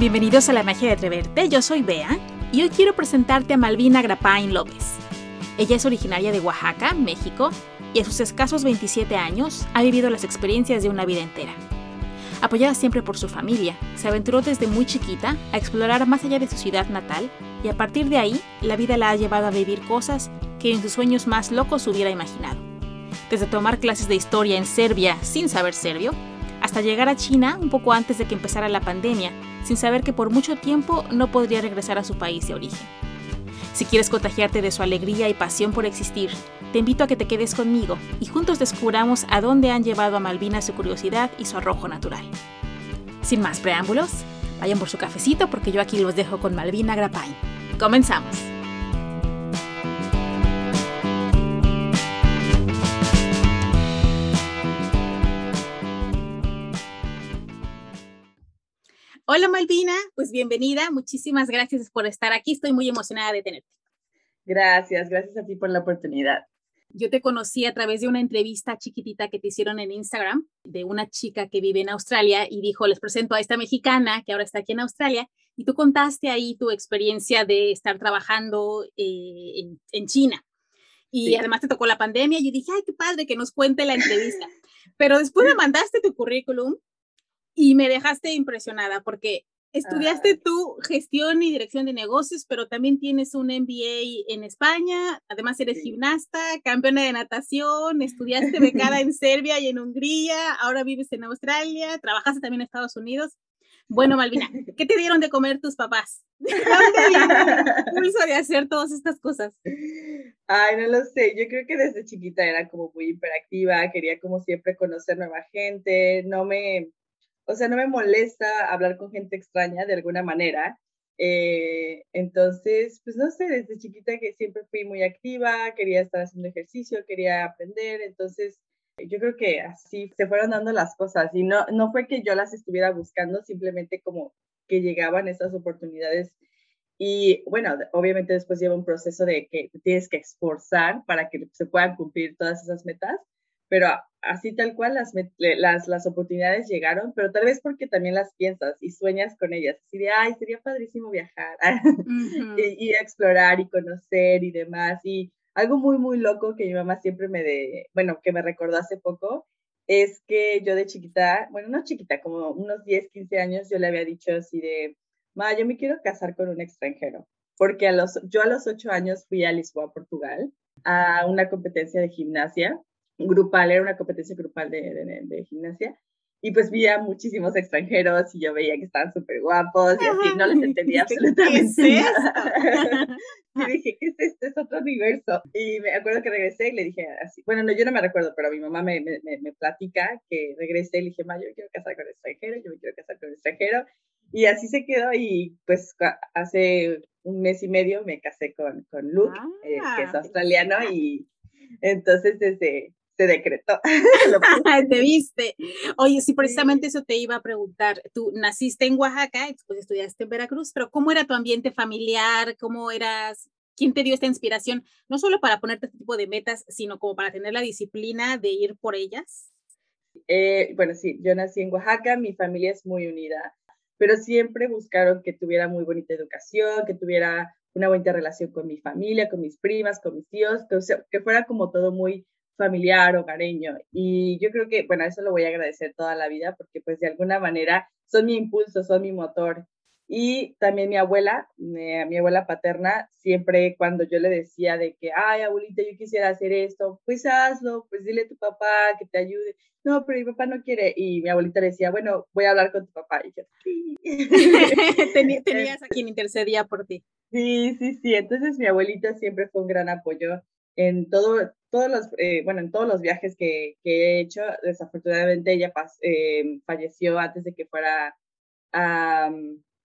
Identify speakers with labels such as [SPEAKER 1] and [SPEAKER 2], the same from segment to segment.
[SPEAKER 1] Bienvenidos a la magia de atreverte, yo soy Bea y hoy quiero presentarte a Malvina Grapain López. Ella es originaria de Oaxaca, México, y a sus escasos 27 años ha vivido las experiencias de una vida entera. Apoyada siempre por su familia, se aventuró desde muy chiquita a explorar más allá de su ciudad natal y a partir de ahí la vida la ha llevado a vivir cosas que en sus sueños más locos hubiera imaginado. Desde tomar clases de historia en Serbia sin saber serbio, hasta llegar a China un poco antes de que empezara la pandemia, sin saber que por mucho tiempo no podría regresar a su país de origen. Si quieres contagiarte de su alegría y pasión por existir, te invito a que te quedes conmigo y juntos descubramos a dónde han llevado a Malvina su curiosidad y su arrojo natural. Sin más preámbulos, vayan por su cafecito porque yo aquí los dejo con Malvina Grapain. ¡Comenzamos! Hola Malvina, pues bienvenida, muchísimas gracias por estar aquí, estoy muy emocionada de tenerte.
[SPEAKER 2] Gracias, gracias a ti por la oportunidad.
[SPEAKER 1] Yo te conocí a través de una entrevista chiquitita que te hicieron en Instagram de una chica que vive en Australia y dijo, les presento a esta mexicana que ahora está aquí en Australia y tú contaste ahí tu experiencia de estar trabajando eh, en, China. Y además te tocó la pandemia y yo dije, ay, qué padre que nos cuente la entrevista. Pero después me mandaste tu currículum y me dejaste impresionada porque estudiaste tu gestión y dirección de negocios, pero también tienes un MBA en España, además eres gimnasta, campeona de natación, estudiaste becada en Serbia y en Hungría, ahora vives en Australia, trabajaste también en Estados Unidos. Bueno, Malvina, ¿qué te dieron de comer tus papás? ¿Dónde el pulso de hacer todas estas cosas?
[SPEAKER 2] Ay, no lo sé. Yo creo que desde chiquita era como muy hiperactiva, quería como siempre conocer nueva gente, no me, o sea, no me molesta hablar con gente extraña de alguna manera. Eh, entonces, pues no sé, desde chiquita que siempre fui muy activa, quería estar haciendo ejercicio, quería aprender, entonces yo creo que así se fueron dando las cosas y no, no fue que yo las estuviera buscando, simplemente como que llegaban esas oportunidades y bueno, obviamente después lleva un proceso de que tienes que esforzar para que se puedan cumplir todas esas metas, pero así tal cual las, las, las oportunidades llegaron, pero tal vez porque también las piensas y sueñas con ellas, así de, ay, sería padrísimo viajar y, explorar y conocer y demás. Y algo muy, muy loco que mi mamá siempre me, de, bueno, que me recordó hace poco, es que yo de chiquita, bueno, no chiquita, como unos 10, 15 años, yo le había dicho así de, ma, yo me quiero casar con un extranjero, porque a los, yo a los 8 años fui a Lisboa, Portugal, a una competencia de gimnasia grupal, era una competencia grupal de, de, gimnasia. Y pues vi a muchísimos extranjeros y yo veía que estaban súper guapos y así no les entendía absolutamente nada. y dije, ¿qué es esto? Es otro universo. Y me acuerdo que regresé y le dije así, bueno, no, yo no me recuerdo, pero mi mamá me, me, me platica que regresé y le dije, ma, yo me quiero casar con extranjero, yo me quiero casar con extranjero. Y así se quedó y pues hace un mes y medio me casé con, con Luke, eh, que es ah, australiano y entonces desde, se decretó.
[SPEAKER 1] te viste. Oye, sí, precisamente eso te iba a preguntar. Tú naciste en Oaxaca, después estudiaste en Veracruz, pero ¿cómo era tu ambiente familiar? ¿Cómo eras? ¿Quién te dio esta inspiración? No solo para ponerte este tipo de metas, sino como para tener la disciplina de ir por ellas.
[SPEAKER 2] Eh, bueno, sí, yo nací en Oaxaca, mi familia es muy unida, pero siempre buscaron que tuviera muy bonita educación, que tuviera una bonita relación con mi familia, con mis primas, con mis tíos, que, que fuera como todo muy familiar, hogareño. Y yo creo que, bueno, eso lo voy a agradecer toda la vida porque pues de alguna manera son mi impulso, son mi motor. Y también mi abuela, mi, abuela paterna, siempre cuando yo le decía de que, ay, abuelita, yo quisiera hacer esto, pues hazlo, pues dile a tu papá que te ayude. No, pero mi papá no quiere. Y mi abuelita le decía, bueno, voy a hablar con tu papá. Y yo, sí.
[SPEAKER 1] Tenías a quien intercedía por ti.
[SPEAKER 2] Sí, sí, sí. Entonces mi abuelita siempre fue un gran apoyo en todo, todos los, eh, bueno, en todos los viajes que, que he hecho, desafortunadamente ella eh, falleció antes de que fuera a,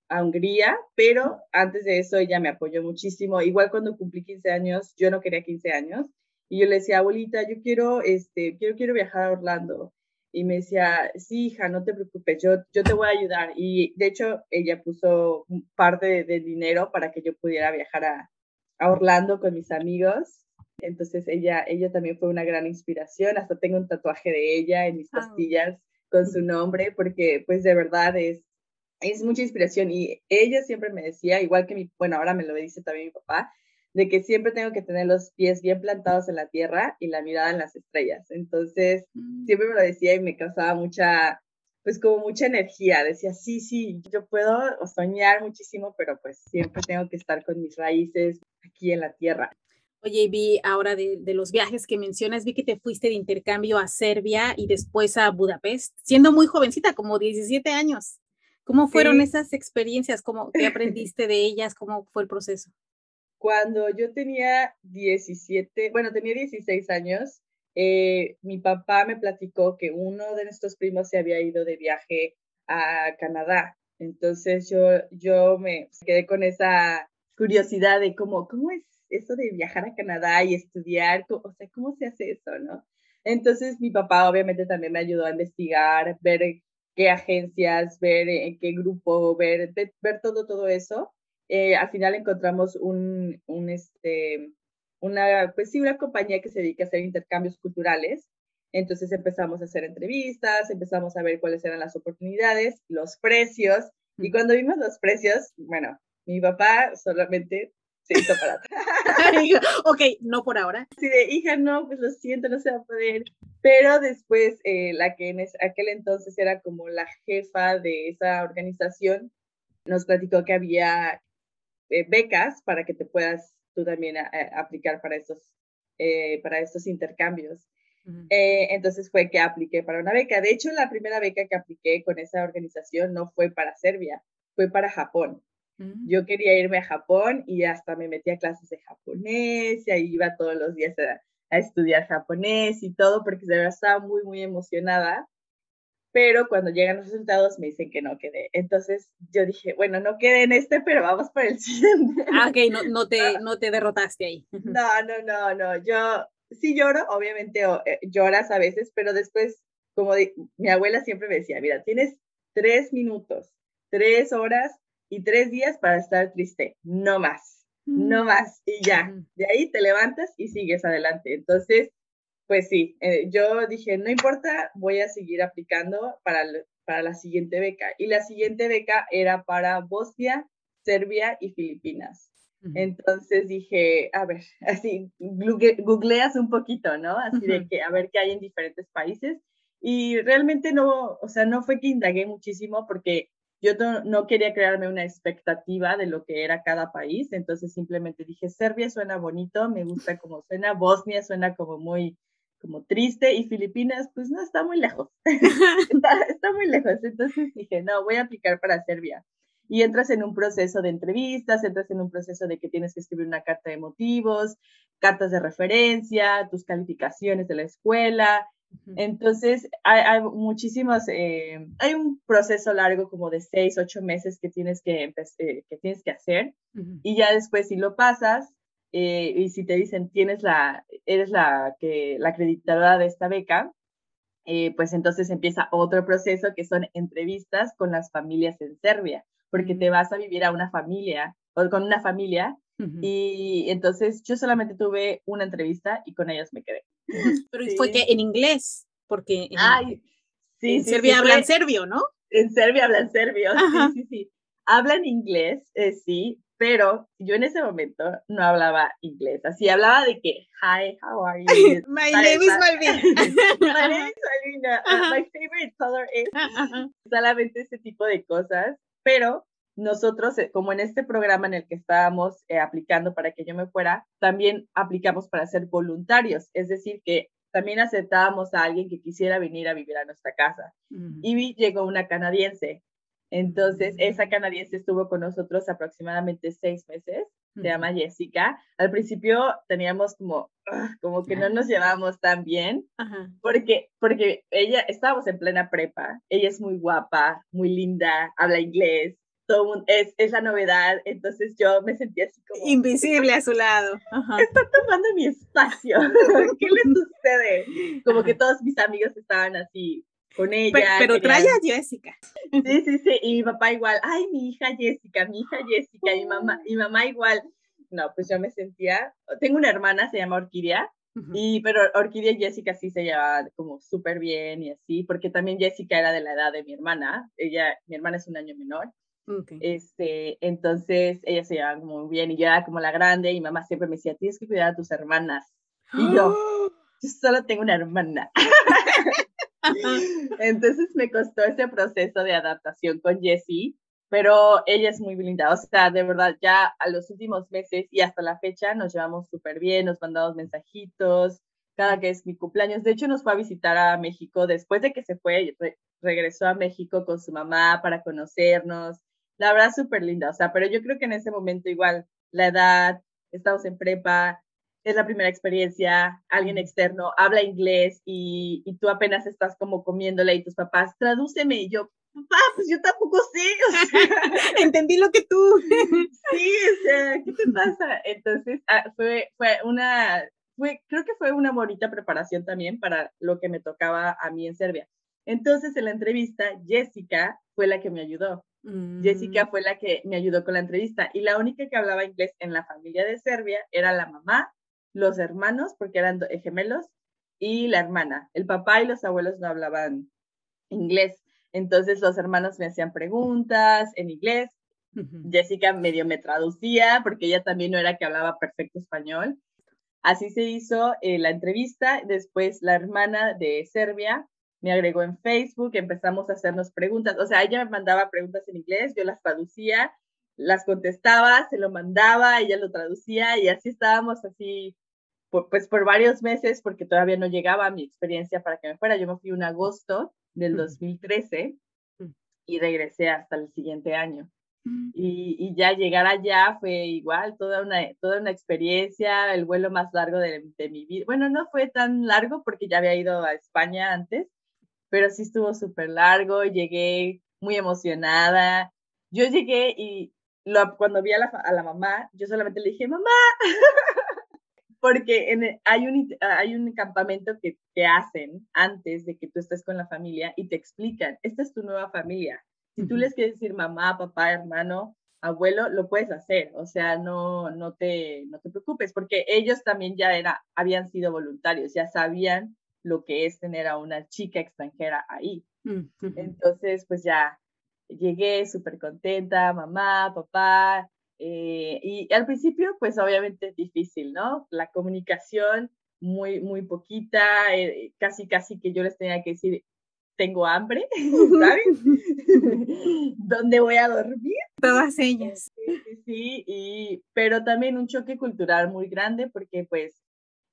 [SPEAKER 2] a, Hungría, pero antes de eso ella me apoyó muchísimo. Igual cuando cumplí 15 años, yo no quería 15 años, y yo le decía, abuelita, yo quiero, este, quiero, quiero viajar a Orlando. Y me decía, sí, hija, no te preocupes, yo, yo te voy a ayudar. Y de hecho, ella puso parte del de dinero para que yo pudiera viajar a, a Orlando con mis amigos entonces ella, ella también fue una gran inspiración, hasta tengo un tatuaje de ella en mis pastillas con su nombre, porque pues de verdad es, es mucha inspiración y ella siempre me decía, igual que mi, bueno, ahora me lo dice también mi papá, de que siempre tengo que tener los pies bien plantados en la tierra y la mirada en las estrellas. Entonces, mm. siempre me lo decía y me causaba mucha, pues como mucha energía. Decía, sí, sí, yo puedo soñar muchísimo, pero pues siempre tengo que estar con mis raíces aquí en la tierra.
[SPEAKER 1] Oye, vi ahora de, de, los viajes que mencionas, vi que te fuiste de intercambio a Serbia y después a Budapest, siendo muy jovencita, como 17 años. ¿Cómo fueron esas experiencias? ¿Cómo, ¿Qué aprendiste de ellas? ¿Cómo fue el proceso?
[SPEAKER 2] Cuando yo tenía 17, bueno, tenía 16 años, eh, mi papá me platicó que uno de nuestros primos se había ido de viaje a Canadá. Entonces yo, yo me quedé con esa curiosidad de cómo, cómo es eso de viajar a Canadá y estudiar, o sea, cómo se hace eso, ¿no? Entonces mi papá obviamente también me ayudó a investigar, ver qué agencias, ver en qué grupo, ver, ver todo, todo eso. Eh, al final encontramos un, un, este, una, pues sí, una compañía que se dedica a hacer intercambios culturales. Entonces empezamos a hacer entrevistas, empezamos a ver cuáles eran las oportunidades, los precios. Y cuando vimos los precios, bueno, mi papá solamente se hizo para atrás.
[SPEAKER 1] ok, no por ahora.
[SPEAKER 2] Sí, de hija, no, pues lo siento, no se va a poder. Pero después, eh, la que en aquel entonces era como la jefa de esa organización, nos platicó que había eh, becas para que te puedas tú también aplicar para estos, eh, para estos intercambios. entonces fue que apliqué para una beca. De hecho, la primera beca que apliqué con esa organización no fue para Serbia, fue para Japón. Yo quería irme a Japón y hasta me metí a clases de japonés y ahí iba todos los días a, estudiar japonés y todo porque de verdad estaba muy, muy emocionada. Pero cuando llegan los resultados me dicen que no quedé. Entonces yo dije, bueno, no quedé en este, pero vamos por el siguiente.
[SPEAKER 1] Ah, ok, no, no, te, no te derrotaste ahí.
[SPEAKER 2] No, no, no, no. Yo sí lloro, obviamente eh, lloras a veces, pero después, como mi abuela siempre me decía, mira, tienes tres minutos, tres horas y tres días para estar triste, no más, no mm. más, y ya, de ahí te levantas y sigues adelante. Entonces, pues sí, eh, yo dije, no importa, voy a seguir aplicando para, para la siguiente beca. Y la siguiente beca era para Bosnia, Serbia y Filipinas. Entonces dije, a ver, así, googleas un poquito, ¿no? Así de que, a ver qué hay en diferentes países. Y realmente no, o sea, no fue que indagué muchísimo porque yo no, quería crearme una expectativa de lo que era cada país, entonces simplemente dije, Serbia suena bonito, me gusta como suena, Bosnia suena como muy como triste y Filipinas, pues no, está muy lejos, está, muy lejos, entonces dije, no, voy a aplicar para Serbia. Y entras en un proceso de entrevistas, entras en un proceso de que tienes que escribir una carta de motivos, cartas de referencia, tus calificaciones de la escuela, entonces, hay, muchísimos, eh, hay un proceso largo como de seis, ocho meses que tienes que, eh, que, tienes que hacer y ya después si lo pasas eh, y si te dicen tienes la, eres la, que, la acreditadora de esta beca, pues entonces empieza otro proceso que son entrevistas con las familias en Serbia, porque te vas a vivir a una familia o con una familia y entonces yo solamente tuve una entrevista y con ellas me quedé.
[SPEAKER 1] Pero fue que en inglés, porque en, sí, Serbia hablan serbio, ¿no?
[SPEAKER 2] En Serbia hablan serbio, sí, sí, sí. Hablan inglés, eh, sí, pero yo en ese momento no hablaba inglés. Así hablaba de que, hi, how are you?
[SPEAKER 1] my name is Malvina.
[SPEAKER 2] my name is Malvina. Uh, my favorite color is. Solamente ese tipo de cosas. Pero nosotros, eh, como en este programa en el que estábamos eh, aplicando para que yo me fuera, también aplicamos para ser voluntarios, es decir, que también aceptábamos a alguien que quisiera venir a vivir a nuestra casa. Y llegó una canadiense. Entonces, esa canadiense estuvo con nosotros aproximadamente seis meses. Se llama Jessica. Al principio teníamos como, como que no nos llevábamos tan bien, porque, porque ella, estábamos en plena prepa. Ella es muy guapa, muy linda, habla inglés, todo es, es, la novedad, entonces yo me sentía así como...
[SPEAKER 1] Invisible a su lado.
[SPEAKER 2] Está tomando mi espacio. ¿Qué le sucede? Como que todos mis amigos estaban así con ella.
[SPEAKER 1] Pero, trae a Jessica.
[SPEAKER 2] Sí, sí, sí, y mi papá igual, ay, mi hija Jessica, mi hija Jessica, y mamá, y mamá igual. No, pues yo me sentía, tengo una hermana, se llama Orquídea, Y, pero Orquídea y Jessica sí se llevaban como súper bien y así, porque también Jessica era de la edad de mi hermana. Ella, mi hermana es un año menor. Este, entonces ella se llevaba muy bien y yo era como la grande y mamá siempre me decía, tienes que cuidar a tus hermanas. Y yo, yo solo tengo una hermana. entonces me costó ese proceso de adaptación con Jessie, pero ella es muy linda, o sea, de verdad, ya a los últimos meses y hasta la fecha nos llevamos súper bien, nos mandamos mensajitos, cada que es mi cumpleaños. De hecho, nos fue a visitar a México después de que se fue, regresó a México con su mamá para conocernos. La verdad, súper linda, o sea, pero yo creo que en ese momento igual, la edad, estamos en prepa, es la primera experiencia, alguien externo habla inglés y, y tú apenas estás como comiéndole y tus papás, tradúceme y yo, papá, pues yo tampoco sé.
[SPEAKER 1] Entendí lo que tú.
[SPEAKER 2] sí, o sea, ¿qué te pasa? Entonces, ah, fue, fue una, fue, creo que fue una bonita preparación también para lo que me tocaba a mí en Serbia. Entonces, en la entrevista, Jessica fue la que me ayudó. Jessica mm. fue la que me ayudó con la entrevista y la única que hablaba inglés en la familia de Serbia era la mamá, los hermanos, porque eran gemelos, y la hermana. El papá y los abuelos no hablaban inglés. Entonces los hermanos me hacían preguntas en inglés. Jessica medio me traducía porque ella también no era que hablaba perfecto español. Así se hizo eh, la entrevista. Después la hermana de Serbia me agregó en Facebook, empezamos a hacernos preguntas. O sea, ella me mandaba preguntas en inglés, yo las traducía, las contestaba, se lo mandaba, ella lo traducía y así estábamos así, pues por varios meses, porque todavía no llegaba mi experiencia para que me fuera. Yo me fui en agosto del 2013 mm. y regresé hasta el siguiente año. Y, y, ya llegar allá fue igual, toda una, toda una experiencia, el vuelo más largo de, de, mi vida. Bueno, no fue tan largo porque ya había ido a España antes, pero sí estuvo súper largo, llegué muy emocionada. Yo llegué y lo, cuando vi a la, a la mamá, yo solamente le dije, mamá, porque en hay, un, hay un campamento que te hacen antes de que tú estés con la familia y te explican, esta es tu nueva familia. Si tú les quieres decir mamá, papá, hermano, abuelo, lo puedes hacer. O sea, no, no, te, no te preocupes, porque ellos también ya era, habían sido voluntarios, ya sabían lo que es tener a una chica extranjera ahí. Entonces, pues ya llegué súper contenta, mamá, papá, eh, y al principio, pues obviamente es difícil, ¿no? La comunicación muy, muy poquita, eh, casi, casi que yo les tenía que decir, tengo hambre, ¿sabes? ¿Dónde voy a dormir?
[SPEAKER 1] Todas ellas.
[SPEAKER 2] Sí, sí, y, pero también un choque cultural muy grande porque pues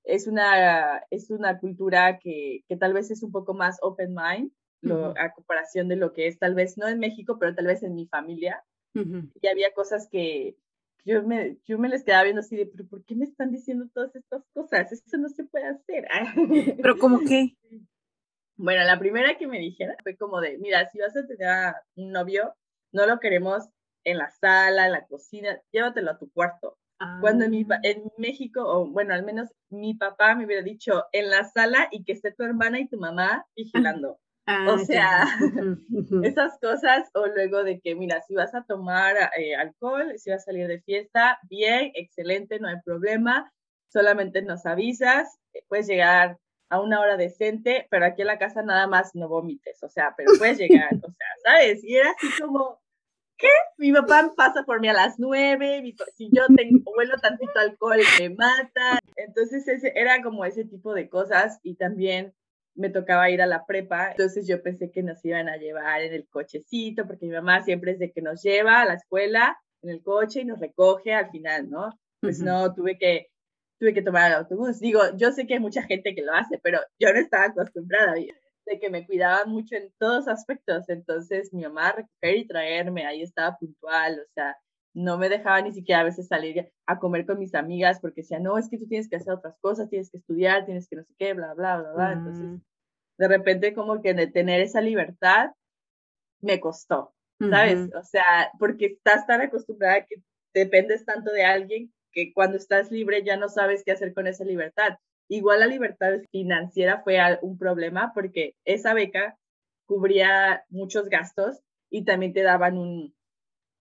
[SPEAKER 2] es una, es una cultura que, que tal vez es un poco más open mind, lo, a comparación de lo que es tal vez no en México, pero tal vez en mi familia, y había cosas que yo me, yo me les quedaba viendo así de, pero ¿por qué me están diciendo todas estas cosas? Eso no se puede hacer.
[SPEAKER 1] ¿Pero cómo qué?
[SPEAKER 2] Bueno, la primera que me dijeron fue como de, mira, si vas a tener un novio, no lo queremos en la sala, en la cocina, llévatelo a tu cuarto. Cuando en, mi, ah. en México, o bueno, al menos mi papá me hubiera dicho en la sala y que esté tu hermana y tu mamá vigilando. Ah, o sea, esas cosas, o luego de que, mira, si vas a tomar eh, alcohol, si vas a salir de fiesta, bien, excelente, no hay problema, solamente nos avisas, eh, puedes llegar a una hora decente, pero aquí en la casa nada más no vomites, o sea, pero puedes llegar, o sea, ¿sabes? Y era así como, ¿qué? Mi papá pasa por mí a las nueve, si yo tengo, huelo tantito alcohol me mata, entonces ese, era como ese tipo de cosas y también me tocaba ir a la prepa, entonces yo pensé que nos iban a llevar en el cochecito, porque mi mamá siempre es de que nos lleva a la escuela en el coche y nos recoge al final, ¿no? Pues no, tuve que, tuve que tomar el autobús. Digo, yo sé que hay mucha gente que lo hace, pero yo no estaba acostumbrada de que me cuidaban mucho en todos aspectos, entonces mi mamá recoger y traerme, ahí estaba puntual, o sea, no me dejaba ni siquiera a veces salir a comer con mis amigas porque decía, no, es que tú tienes que hacer otras cosas, tienes que estudiar, tienes que no sé qué, bla, bla, bla, bla. Entonces, mm. de repente como que de tener esa libertad me costó, ¿sabes? O sea, porque estás tan acostumbrada que dependes tanto de alguien que cuando estás libre ya no sabes qué hacer con esa libertad. Igual la libertad financiera fue un problema porque esa beca cubría muchos gastos y también te daban un,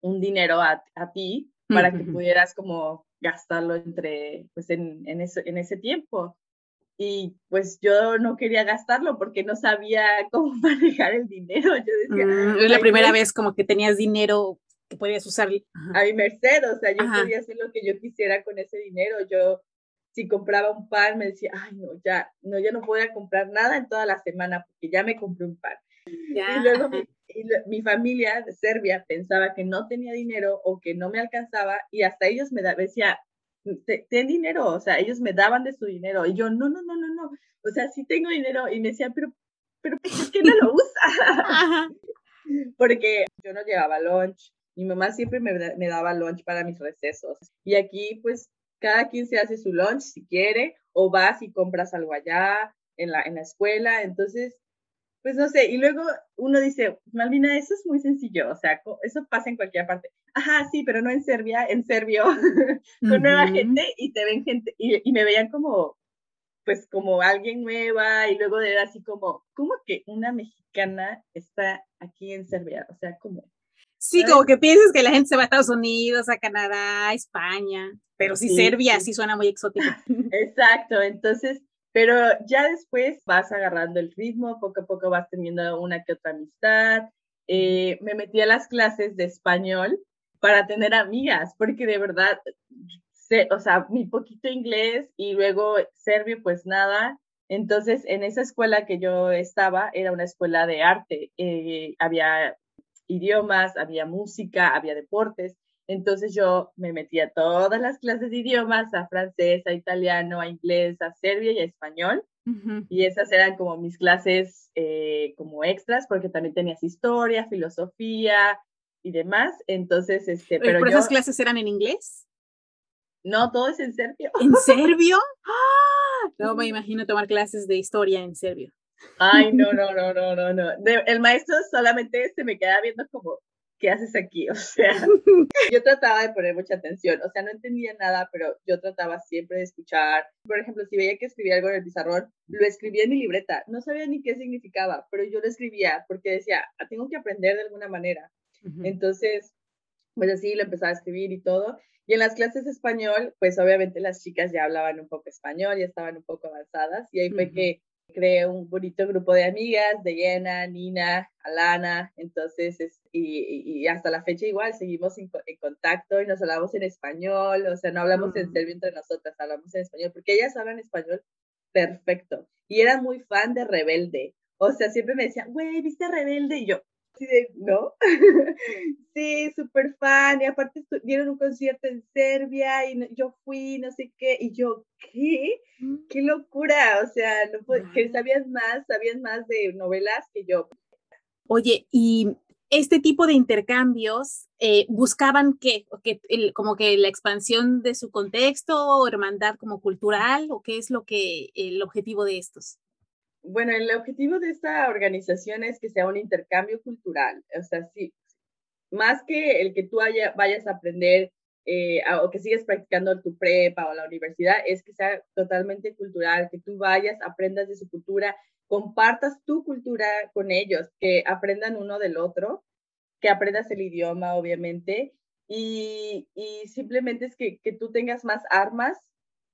[SPEAKER 2] un dinero a, a ti para que pudieras como gastarlo entre, pues en, en, ese, en ese tiempo. y pues yo no quería gastarlo porque no sabía cómo manejar el dinero. Yo decía,
[SPEAKER 1] mm, es la primera vez como que tenías dinero que podías usar.
[SPEAKER 2] A mi merced, o sea, yo podía hacer lo que yo quisiera con ese dinero. Yo, si compraba un pan, me decía, ay, no, ya no, ya no podía comprar nada en toda la semana porque ya me compré un pan. Y luego mi, familia de Serbia pensaba que no tenía dinero o que no me alcanzaba y hasta ellos me decían, ten dinero, o sea, ellos me daban de su dinero y yo, no, no, no, no, no, o sea, sí tengo dinero y me decían, pero, pero, ¿por qué no lo usa? Porque yo no llevaba lunch, mi mamá siempre me, me daba lunch para mis recesos y aquí pues cada quien se hace su lunch si quiere o vas y compras algo allá en la, en la escuela, entonces pues no sé, y luego uno dice, Malvina, eso es muy sencillo, o sea, eso pasa en cualquier parte. Ajá, sí, pero no en Serbia, en serbio, con nueva gente y te ven gente, y, me veían como, pues como alguien nueva, y luego era así como, ¿cómo que una mexicana está aquí en Serbia? O sea, como...
[SPEAKER 1] Sí, como que piensas que la gente se va a Estados Unidos, a Canadá, a España, pero sí, Serbia sí suena muy exótico.
[SPEAKER 2] Exacto, entonces pero ya después vas agarrando el ritmo, poco a poco vas teniendo una que otra amistad. Eh, me metí a las clases de español para tener amigas, porque de verdad, sé, o sea, mi poquito inglés y luego serbio, pues nada. Entonces, en esa escuela que yo estaba, era una escuela de arte. Eh, había idiomas, había música, había deportes. Entonces yo me metí a todas las clases de idiomas, a francés, a italiano, a inglés, a serbio y a español. Y esas eran como mis clases eh, como extras, porque también tenías historia, filosofía y demás. Entonces, este,
[SPEAKER 1] pero, ¿Pero esas clases eran en inglés?
[SPEAKER 2] No, todo es en serbio.
[SPEAKER 1] ¿En serbio? ¡Ah! No me imagino tomar clases de historia en serbio.
[SPEAKER 2] Ay, no, no, no, no, no, no. el maestro solamente se me queda viendo como, ¿qué haces aquí? O sea, yo trataba de poner mucha atención, o sea, no entendía nada, pero yo trataba siempre de escuchar. Por ejemplo, si veía que escribía algo en el pizarrón, lo escribía en mi libreta. No sabía ni qué significaba, pero yo lo escribía porque decía, ah, tengo que aprender de alguna manera. Entonces, pues así lo empezaba a escribir y todo. Y en las clases de español, pues obviamente las chicas ya hablaban un poco español, ya estaban un poco avanzadas, y ahí fue que creé un bonito grupo de amigas, de Yena, Nina, Alana, entonces, y, y, hasta la fecha igual, seguimos en, contacto y nos hablamos en español, o sea, no hablamos en mm. serbio entre nosotras, hablamos en español, porque ellas hablan español perfecto, y era muy fan de Rebelde, o sea, siempre me decían, güey, ¿viste Rebelde? Y yo, sí, ¿no? sí, súper fan, y aparte dieron un concierto en Serbia y yo fui, no sé qué, y yo, ¿qué? Mm. ¡Qué locura! O sea, que sabías más, sabías más de novelas que yo.
[SPEAKER 1] Oye, y este tipo de intercambios eh, buscaban qué, que como que la expansión de su contexto, o hermandad como cultural, o qué es lo que el objetivo de estos.
[SPEAKER 2] Bueno, el objetivo de esta organización es que sea un intercambio cultural, o sea, sí, más que el que tú vayas a aprender eh, o que sigues practicando tu prepa o la universidad, es que sea totalmente cultural, que tú vayas, aprendas de su cultura, compartas tu cultura con ellos, que aprendan uno del otro, que aprendas el idioma, obviamente, y, y simplemente es que, que tú tengas más armas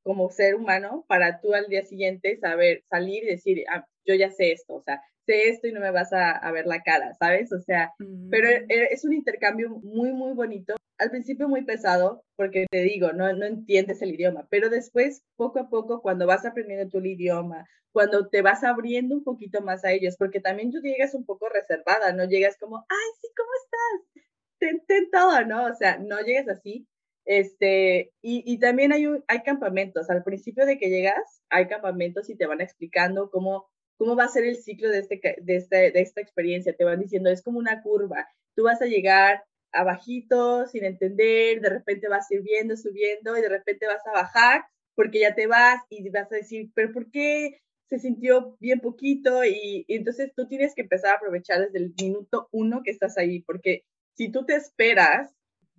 [SPEAKER 2] como ser humano para tú al día siguiente saber salir y decir, ah, yo ya sé esto, o sea, sé esto y no me vas a, ver la cara, ¿sabes? O sea, pero mm. e, es un intercambio muy, muy bonito. Al principio muy pesado, porque te digo, no, no entiendes el idioma, pero después, poco a poco, cuando vas aprendiendo tu idioma, cuando te vas abriendo un poquito más a ellos, porque también tú llegas un poco reservada, no llegas como, ay, sí, ¿cómo estás? Ten, ten todo, ¿no? O sea, no llegas así, este, y, también hay, hay campamentos. Al principio de que llegas, hay campamentos y te van explicando cómo, cómo va a ser el ciclo de, este, de, este, de esta experiencia. Te van diciendo, es como una curva. Tú vas a llegar abajito, sin entender, de repente vas subiendo, subiendo, y de repente vas a bajar porque ya te vas y vas a decir, pero ¿por qué se sintió bien poquito? Y, y entonces tú tienes que empezar a aprovechar desde el minuto uno que estás ahí, porque si tú te esperas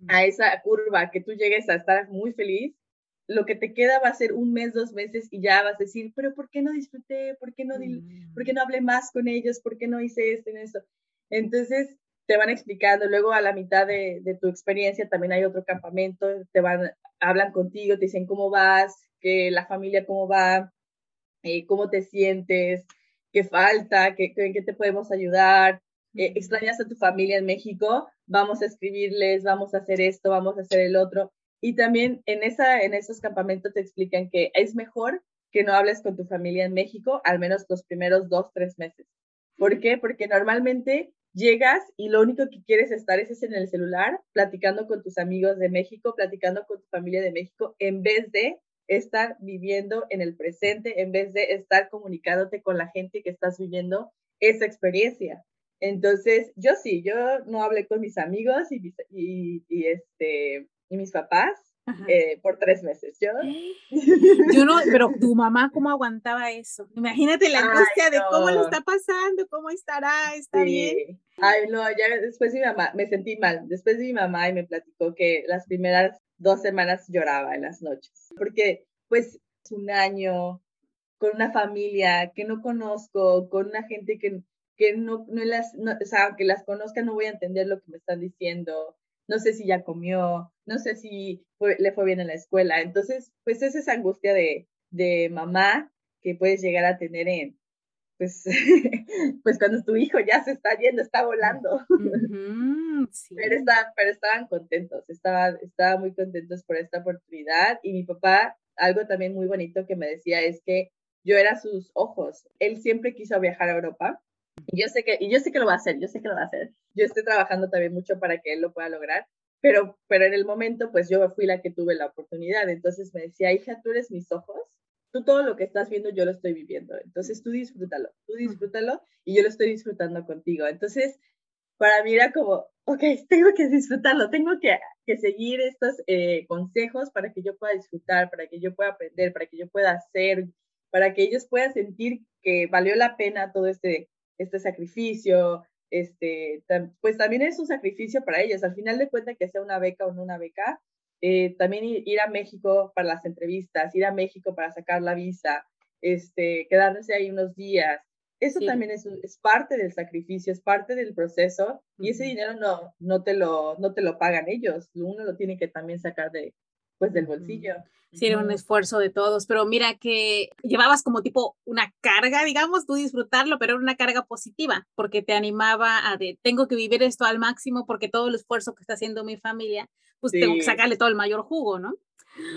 [SPEAKER 2] a esa curva, que tú llegues a estar muy feliz, lo que te queda va a ser un mes, dos meses y ya vas a decir, pero ¿por qué no disfruté? ¿Por qué no, ¿por qué mm. no hablé más con ellos? ¿Por qué no hice esto y eso? Entonces te van explicando, luego a la mitad de, de, tu experiencia también hay otro campamento, te van, hablan contigo, te dicen cómo vas, que la familia cómo va, eh, cómo te sientes, qué falta, qué, en qué te podemos ayudar, eh, extrañas a tu familia en México, vamos a escribirles, vamos a hacer esto, vamos a hacer el otro. Y también en, esa, en esos campamentos te explican que es mejor que no hables con tu familia en México al menos los primeros dos, tres meses. ¿Por qué? Porque normalmente llegas y lo único que quieres estar es en el celular, platicando con tus amigos de México, platicando con tu familia de México, en vez de estar viviendo en el presente, en vez de estar comunicándote con la gente que estás viviendo esa experiencia. Entonces, yo sí, yo no hablé con mis amigos y, y, este, y mis papás eh, por tres meses. Yo,
[SPEAKER 1] yo no, pero tu mamá, ¿cómo aguantaba eso? Imagínate la angustia de cómo le está pasando, cómo estará, está bien.
[SPEAKER 2] Ay, no, ya después mi mamá, me sentí mal. Después de mi mamá y me platicó que las primeras dos semanas lloraba en las noches, porque pues es un año con una familia que no conozco, con una gente que, que no, no las, o sea, que las conozca no voy a entender lo que me están diciendo no sé si ya comió, no sé si le fue bien en la escuela. Entonces, pues es esa angustia de, de mamá que puedes llegar a tener en, pues, pues cuando tu hijo ya se está yendo, está volando. pero, está, pero estaban contentos, estaban, estaban muy contentos por esta oportunidad. Y mi papá, algo también muy bonito que me decía es que yo era sus ojos. Él siempre quiso viajar a Europa y yo sé que, y yo sé que lo va a hacer, yo sé que lo va a hacer. Yo estoy trabajando también mucho para que él lo pueda lograr, pero, pero en el momento, pues yo fui la que tuve la oportunidad. Entonces me decía, hija, tú eres mis ojos, tú todo lo que estás viendo, yo lo estoy viviendo. Entonces tú disfrútalo, tú disfrútalo y yo lo estoy disfrutando contigo. Entonces, para mí era como, ok, tengo que disfrutarlo, tengo que, que seguir estos eh, consejos para que yo pueda disfrutar, para que yo pueda aprender, para que yo pueda hacer, para que ellos puedan sentir que valió la pena todo este este sacrificio, este, pues también es un sacrificio para ellos. Al final de cuentas, que sea una beca o no una beca, eh, también ir a México para las entrevistas, ir a México para sacar la visa, este, quedarse ahí unos días. Eso también es, es, parte del sacrificio, es parte del proceso y ese dinero no, no, te lo, no te lo pagan ellos, uno lo tiene que también sacar de, pues, del bolsillo.
[SPEAKER 1] Sí, era un esfuerzo de todos, pero mira que llevabas como tipo una carga, digamos, tú disfrutarlo, pero era una carga positiva, porque te animaba a de, tengo que vivir esto al máximo porque todo el esfuerzo que está haciendo mi familia, pues tengo que sacarle todo el mayor jugo, ¿no?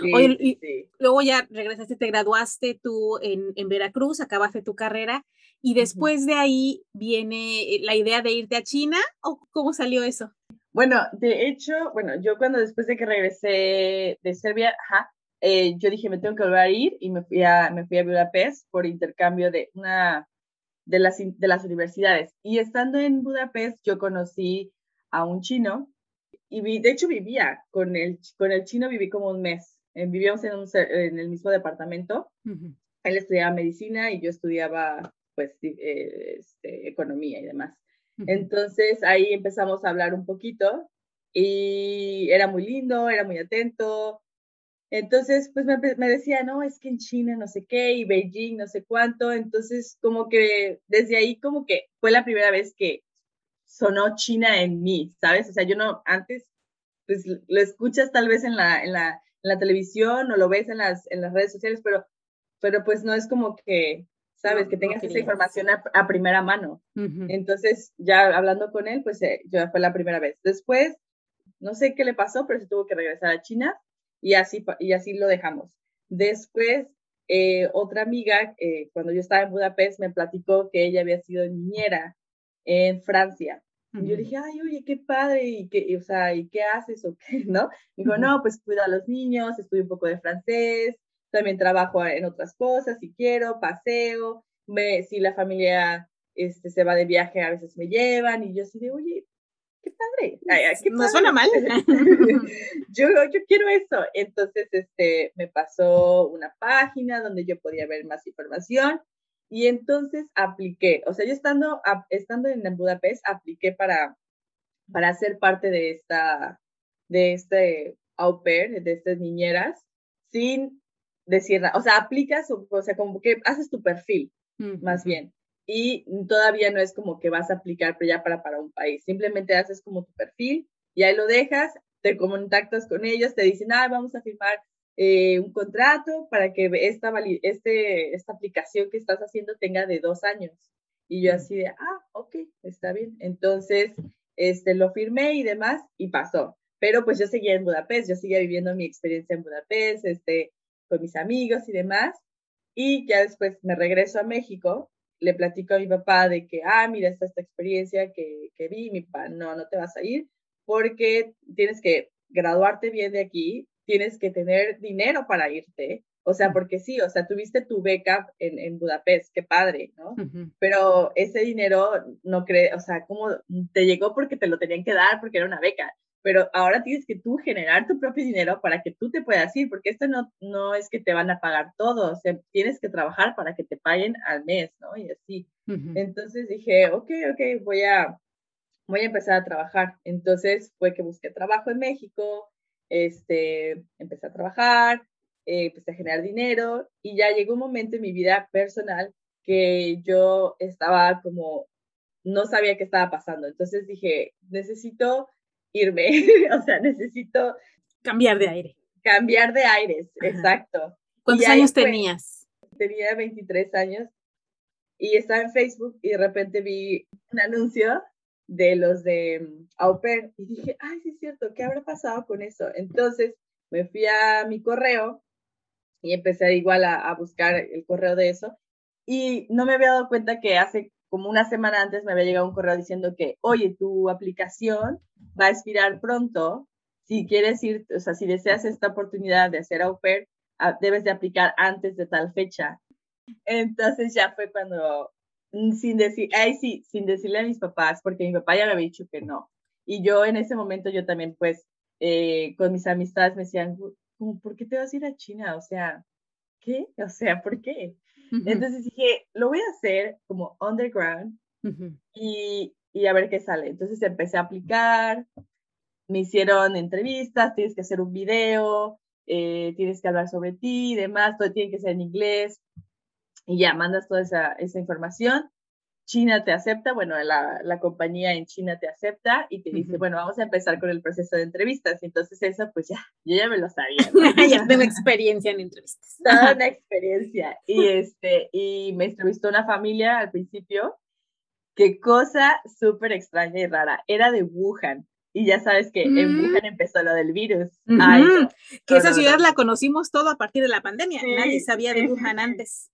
[SPEAKER 1] y luego ya regresaste, te graduaste tú en, en, Veracruz, acabaste tu carrera y después de ahí viene la idea de irte a China o cómo salió eso?
[SPEAKER 2] Bueno, de hecho, bueno, yo cuando después de que regresé de Serbia, ajá, eh, yo dije, me tengo que volver a ir y me fui a, me fui a Budapest por intercambio de una de las, de las universidades. Y estando en Budapest, yo conocí a un chino y vi, de hecho vivía con el, con el chino, viví como un mes. Eh, vivíamos en, un, en, el mismo departamento. Él estudiaba medicina y yo estudiaba pues eh, este, economía y demás. Entonces ahí empezamos a hablar un poquito y era muy lindo, era muy atento, entonces, pues me, decía, no, es que en China no sé qué y Beijing no sé cuánto. Entonces, como que desde ahí, como que fue la primera vez que sonó China en mí, ¿sabes? O sea, yo no, antes, pues lo escuchas tal vez en la, en la, en la televisión o lo ves en las, en las redes sociales, pero, pero pues no es como que, ¿sabes? que tengas esa información a, primera mano. Entonces, ya hablando con él, pues eh, ya fue la primera vez. Después, no sé qué le pasó, pero se tuvo que regresar a China y así, y así lo dejamos. Después, eh, otra amiga, eh, cuando yo estaba en Budapest, me platicó que ella había sido niñera en Francia. Y yo dije, ay, oye, qué padre, y qué, o sea, ¿y qué haces o qué, no? Digo, no, pues cuido a los niños, estudio un poco de francés, también trabajo en otras cosas, si quiero, paseo, me, si la familia este, se va de viaje, a veces me llevan, y yo así de, oye, qué padre.
[SPEAKER 1] no suena mal.
[SPEAKER 2] yo, yo quiero eso. Entonces, este, me pasó una página donde yo podía ver más información y entonces apliqué. O sea, yo estando, estando en Budapest, apliqué para, para ser parte de esta, de este au pair, de estas niñeras, sin decir. O sea, aplicas, o, sea, como que haces tu perfil, más bien y todavía no es como que vas a aplicar ya para, para un país, simplemente haces como tu perfil y ahí lo dejas, te contactas con ellos, te dicen, ah, vamos a firmar eh, un contrato para que esta, este, esta aplicación que estás haciendo tenga de dos años. Y yo así de, ah, ok, está bien. Entonces, este, lo firmé y demás y pasó. Pero pues yo seguía en Budapest, yo seguía viviendo mi experiencia en Budapest, este, con mis amigos y demás. Y ya después me regreso a México, le platico a mi papá de que, ah, mira, esta, esta experiencia que, que vi, mi papá, no, no te vas a ir porque tienes que graduarte bien de aquí, tienes que tener dinero para irte. O sea, porque sí, o sea, tuviste tu beca en, en Budapest, qué padre, ¿no? Pero ese dinero no cree, o sea, como te llegó porque te lo tenían que dar porque era una beca, pero ahora tienes que tú generar tu propio dinero para que tú te puedas ir, porque esto no, no es que te van a pagar todo, o sea, tienes que trabajar para que te paguen al mes, ¿no? Y así. Entonces dije, ok, ok, voy a, voy a empezar a trabajar. Entonces fue que busqué trabajo en México, este, empecé a trabajar, eh, empecé a generar dinero y ya llegó un momento en mi vida personal que yo estaba como, no sabía qué estaba pasando. Entonces dije, necesito irme, o sea, necesito...
[SPEAKER 1] Cambiar de aire.
[SPEAKER 2] Cambiar de aires, exacto.
[SPEAKER 1] ¿Cuántos años tenías?
[SPEAKER 2] Tenía 23 años y estaba en Facebook y de repente vi un anuncio de los de mm, Au Pair y dije, ay, sí es cierto, ¿qué habrá pasado con eso? Entonces me fui a mi correo y empecé igual a, buscar el correo de eso y no me había dado cuenta que hace como una semana antes me había llegado un correo diciendo que, oye, tu aplicación va a expirar pronto. Si quieres ir, o sea, si deseas esta oportunidad de hacer au pair, ah, debes de aplicar antes de tal fecha. Entonces ya fue cuando Mm, sin decir, ay, sí, sin decirle a mis papás, porque mi papá ya me había dicho que no. Y yo en ese momento, yo también, pues, eh, con mis amistades me decían, ¿por qué te vas a ir a China? O sea, ¿qué? O sea, ¿por qué? Entonces dije, lo voy a hacer como underground y, y, a ver qué sale. Entonces empecé a aplicar, me hicieron entrevistas, tienes que hacer un video, eh, tienes que hablar sobre ti y demás, todo tiene que ser en inglés y ya mandas toda esa, esa información. China te acepta, bueno, la, la, compañía en China te acepta y te dice, bueno, vamos a empezar con el proceso de entrevistas. Entonces eso, pues ya, yo ya me lo sabía.
[SPEAKER 1] ya tengo experiencia en entrevistas.
[SPEAKER 2] Toda una experiencia. Y, este, y me entrevistó una familia al principio. Qué cosa súper extraña y rara. Era de Wuhan. Y ya sabes que en mm. Wuhan empezó lo del virus.
[SPEAKER 1] que esa ciudad la conocimos todo a partir de la pandemia. Nadie sabía de Wuhan antes.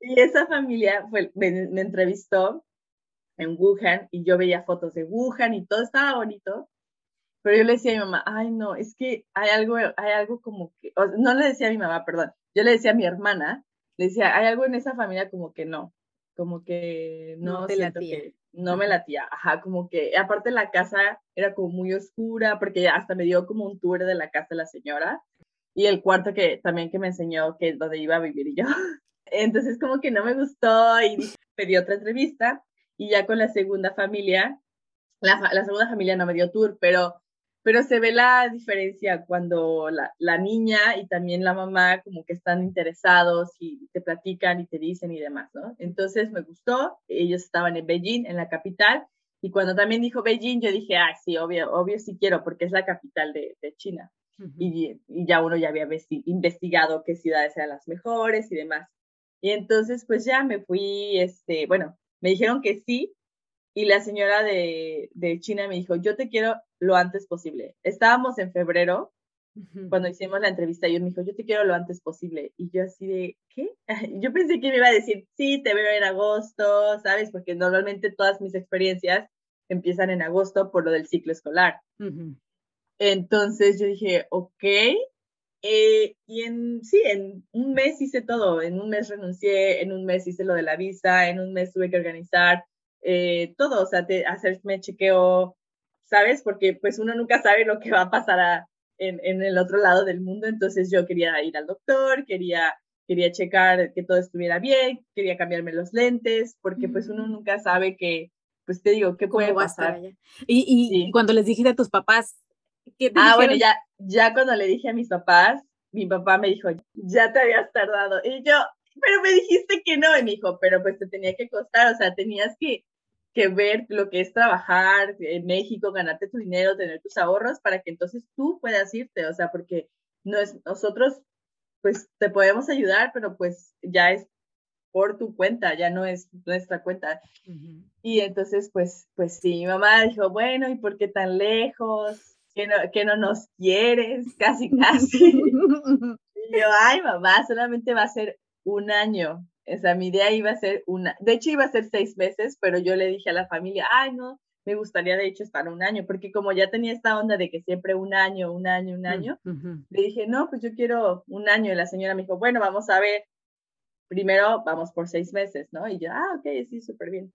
[SPEAKER 2] Y esa familia fue, me, entrevistó en Wuhan y yo veía fotos de Wuhan y todo estaba bonito. Pero yo le decía a mi mamá, ay no, es que hay algo, hay algo como que, no le decía a mi mamá, perdón, yo le decía a mi hermana, le decía, hay algo en esa familia como que no, como que no,
[SPEAKER 1] no te latía.
[SPEAKER 2] no me latía, ajá, como que, aparte la casa era como muy oscura, porque hasta me dio como un tour de la casa de la señora, y el cuarto que también que me enseñó que donde iba a vivir yo. Entonces como que no me gustó y pedí otra entrevista y ya con la segunda familia, la, la, segunda familia no me dio tour, pero, pero se ve la diferencia cuando la, la, niña y también la mamá como que están interesados y te platican y te dicen y demás, ¿no? Entonces me gustó, ellos estaban en Beijing, en la capital, y cuando también dijo Beijing, yo dije, ah, sí, obvio, obvio sí quiero, porque es la capital de, de China. y, y, ya uno ya había investigado qué ciudades eran las mejores y demás. Y entonces, pues ya me fui, este, bueno, me dijeron que sí, y la señora de, de China me dijo, yo te quiero lo antes posible. Estábamos en febrero, cuando hicimos la entrevista, y él me dijo, yo te quiero lo antes posible. Y yo así de, ¿qué? Yo pensé que me iba a decir, sí, te veo en agosto, ¿sabes? Porque normalmente todas mis experiencias empiezan en agosto por lo del ciclo escolar. Entonces yo dije, ok, eh, y en, sí, en un mes hice todo, en un mes renuncié, en un mes hice lo de la visa, en un mes tuve que organizar eh, todo, o sea, hacerme chequeo, ¿sabes? Porque pues uno nunca sabe lo que va a pasar en, en, el otro lado del mundo, entonces yo quería ir al doctor, quería, quería checar que todo estuviera bien, quería cambiarme los lentes, porque pues uno mm. nunca sabe que, pues te digo, ¿qué puede pasar?
[SPEAKER 1] Y, y cuando les dijiste a tus papás,
[SPEAKER 2] ah, bueno, ya, ya cuando le dije a mis papás, mi papá me dijo, ya te habías tardado. Y yo, pero me dijiste que no, y me dijo, pero pues te tenía que costar, o sea, tenías que, que ver lo que es trabajar en México, ganarte tu dinero, tener tus ahorros para que entonces tú puedas irte, o sea, porque no es, nosotros pues te podemos ayudar, pero pues ya es por tu cuenta, ya no es nuestra cuenta. Y entonces, pues, pues sí, mi mamá dijo, bueno, ¿y por qué tan lejos? ¿Que no, que no nos quieres? Casi, casi. y yo, ay, mamá, solamente va a ser un año. O sea, mi idea iba a ser una, de hecho iba a ser seis meses, pero yo le dije a la familia, ay, no, me gustaría de hecho estar un año, porque como ya tenía esta onda de que siempre un año, un año, un mm, año, le dije, no, pues yo quiero un año. Y la señora me dijo, bueno, vamos a ver, primero vamos por seis meses, ¿no? Y yo, ah, ok, sí, súper bien.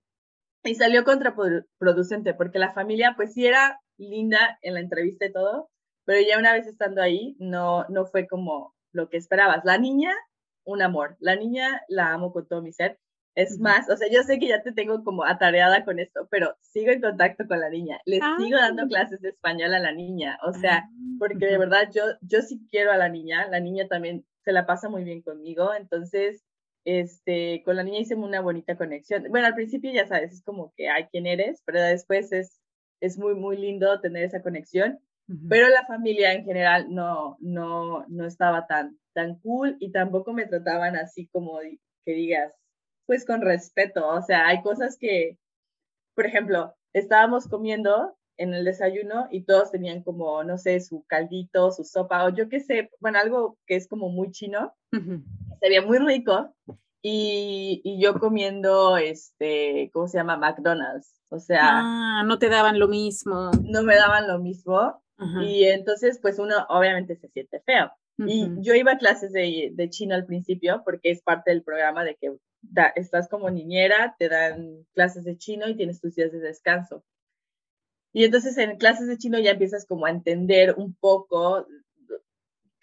[SPEAKER 2] Y salió contraproducente, porque la familia, pues sí era linda en la entrevista y todo, pero ya una vez estando ahí, no, no fue como lo que esperabas. La niña, un amor. La niña la amo con todo mi ser. Es más, o sea, yo sé que ya te tengo como atareada con esto, pero sigo en contacto con la niña. Le sigo dando ah. clases de español a la niña, o sea, ah, porque de verdad yo, yo sí quiero a la niña. La niña también se la pasa muy bien conmigo, entonces, este, con la niña hice una bonita conexión. Bueno, al principio ya sabes, es como que, ay, ¿quién eres? Pero después es, es muy, muy lindo tener esa conexión. Pero la familia en general no, no, no estaba tan, tan cool y tampoco me trataban así como que digas, pues con respeto, o sea, hay cosas que, por ejemplo, estábamos comiendo en el desayuno y todos tenían como, no sé, su caldito, su sopa o yo qué sé, bueno, algo que es como muy chino, se veía muy rico y, y, yo comiendo, este, ¿cómo se llama? McDonald's, o sea...
[SPEAKER 1] Ah, no te daban lo mismo.
[SPEAKER 2] No me daban lo mismo y entonces pues uno obviamente se siente feo. Y yo iba a clases de, de, chino al principio porque es parte del programa de que estás como niñera, te dan clases de chino y tienes tus días de descanso. Y entonces en clases de chino ya empiezas como a entender un poco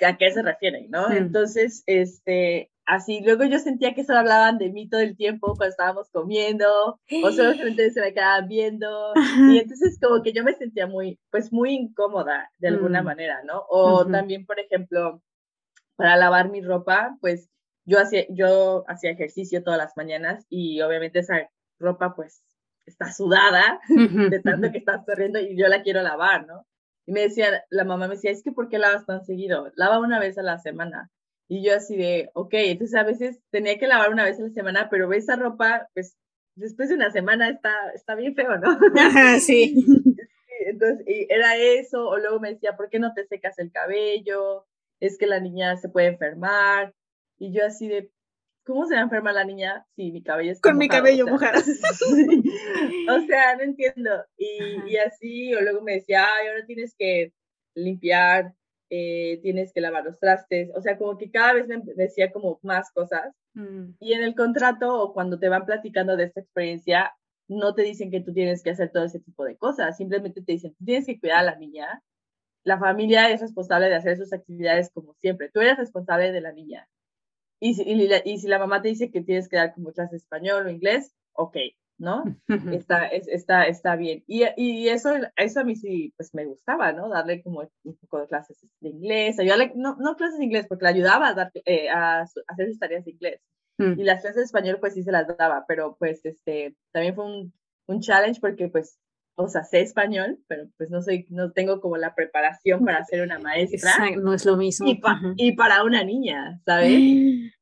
[SPEAKER 2] a qué se refieren, ¿no? Entonces, este, así, luego yo sentía que solo hablaban de mí todo el tiempo cuando estábamos comiendo, o solamente se me quedaban viendo, y entonces como que yo me sentía muy, pues muy incómoda de alguna mm. manera, ¿no? O también, por ejemplo, para lavar mi ropa, pues yo hacía, yo hacía ejercicio todas las mañanas y obviamente esa ropa pues está sudada de tanto que estás corriendo y yo la quiero lavar, ¿no? Y me decía, la mamá me decía, es que ¿por qué lavas tan seguido? Lava una vez a la semana. Y yo así de, ok, entonces a veces tenía que lavar una vez a la semana, pero esa ropa, pues después de una semana está, está bien feo, ¿no?
[SPEAKER 1] Ajá, sí.
[SPEAKER 2] Entonces, y era eso, o luego me decía, ¿por qué no te secas el cabello? Es que la niña se puede enfermar. Y yo así de, ¿cómo se va a enfermar la niña si mi cabello está
[SPEAKER 1] Con mi cabello mojado.
[SPEAKER 2] o sea, no entiendo. Y, y, así, o luego me decía, ay, ahora tienes que limpiar, eh, tienes que lavar los trastes. O sea, como que cada vez me decía como más cosas. Mm. Y en el contrato o cuando te van platicando de esta experiencia, no te dicen que tú tienes que hacer todo ese tipo de cosas. Simplemente te dicen, tú tienes que cuidar a la niña. La familia es responsable de hacer sus actividades como siempre. Tú eres responsable de la niña y si, y, si la mamá te dice que tienes que dar como clases español o inglés, ok, ¿no? está, está, está bien. Y, y, eso, eso a mí sí, pues me gustaba, ¿no? Darle como un poco de clases de inglés. Ayudarle, no, no clases de inglés, porque le ayudaba a, dar, eh, a, hacer sus tareas de inglés. Mm. Y las clases de español, pues sí se las daba, pero pues este, también fue un, un challenge porque pues o sea, sé español, pero pues no soy, no tengo como la preparación para ser una maestra.
[SPEAKER 1] no es lo mismo.
[SPEAKER 2] Y, y para una niña, ¿sabes?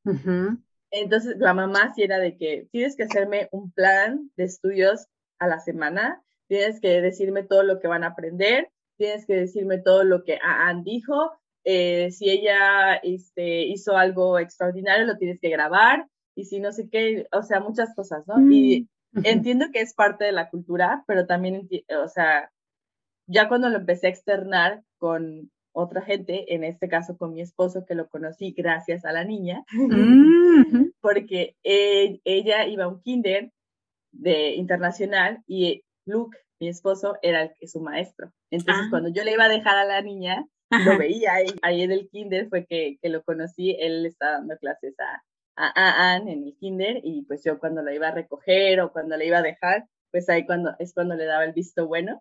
[SPEAKER 2] Entonces la mamá sí era de que tienes que hacerme un plan de estudios a la semana, tienes que decirme todo lo que van a aprender, tienes que decirme todo lo que Ann dijo, eh, si ella este, hizo algo extraordinario, lo tienes que grabar, y si no sé qué, o sea, muchas cosas, ¿no? Y mm. Entiendo que es parte de la cultura, pero también, o sea, ya cuando lo empecé a externar con otra gente, en este caso con mi esposo, que lo conocí gracias a la niña, mm, porque ella iba a un kinder de internacional y Luke, mi esposo, era el, su maestro. Entonces, ah. cuando yo le iba a dejar a la niña, lo veía ahí, ahí, en el kinder, fue que, que lo conocí, él estaba dando clases a, a Anne en el kinder y pues yo cuando la iba a recoger o cuando la iba a dejar, pues ahí cuando es cuando le daba el visto bueno.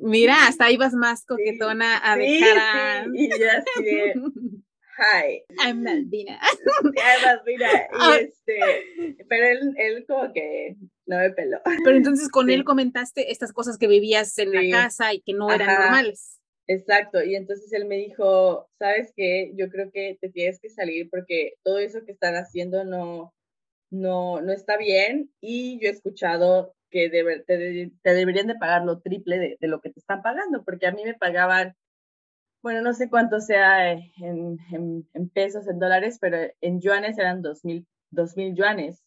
[SPEAKER 1] Mira, hasta ibas más coquetona a dejar.
[SPEAKER 2] Sí, y yo así de, hi.
[SPEAKER 1] I'm Malvina.
[SPEAKER 2] I'm Malvina. Y ah. este, pero él, él como que no me peló.
[SPEAKER 1] Pero entonces con él comentaste estas cosas que vivías en la casa y que no eran normales.
[SPEAKER 2] Exacto, y entonces él me dijo, ¿sabes qué? Yo creo que te tienes que salir porque todo eso que están haciendo no, no, no está bien y yo he escuchado que te, deberían de pagar lo triple de, de, lo que te están pagando, porque a mí me pagaban, bueno, no sé cuánto sea en, en, pesos, en dólares, pero en yuanes eran dos mil, dos mil yuanes.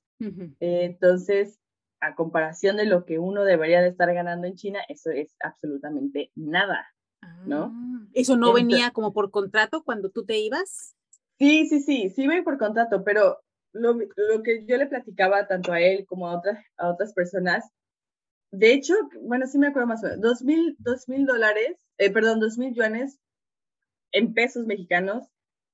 [SPEAKER 2] entonces, a comparación de lo que uno debería de estar ganando en China, eso es absolutamente nada. ¿no?
[SPEAKER 1] Ah, ¿Eso no venía como por contrato cuando tú te ibas?
[SPEAKER 2] Sí, sí, sí, sí iba por contrato, pero lo, lo, que yo le platicaba tanto a él como a otras, a otras personas, de hecho, bueno, sí me acuerdo más o menos, dos mil, dos mil dólares, eh, perdón, dos mil yuanes en pesos mexicanos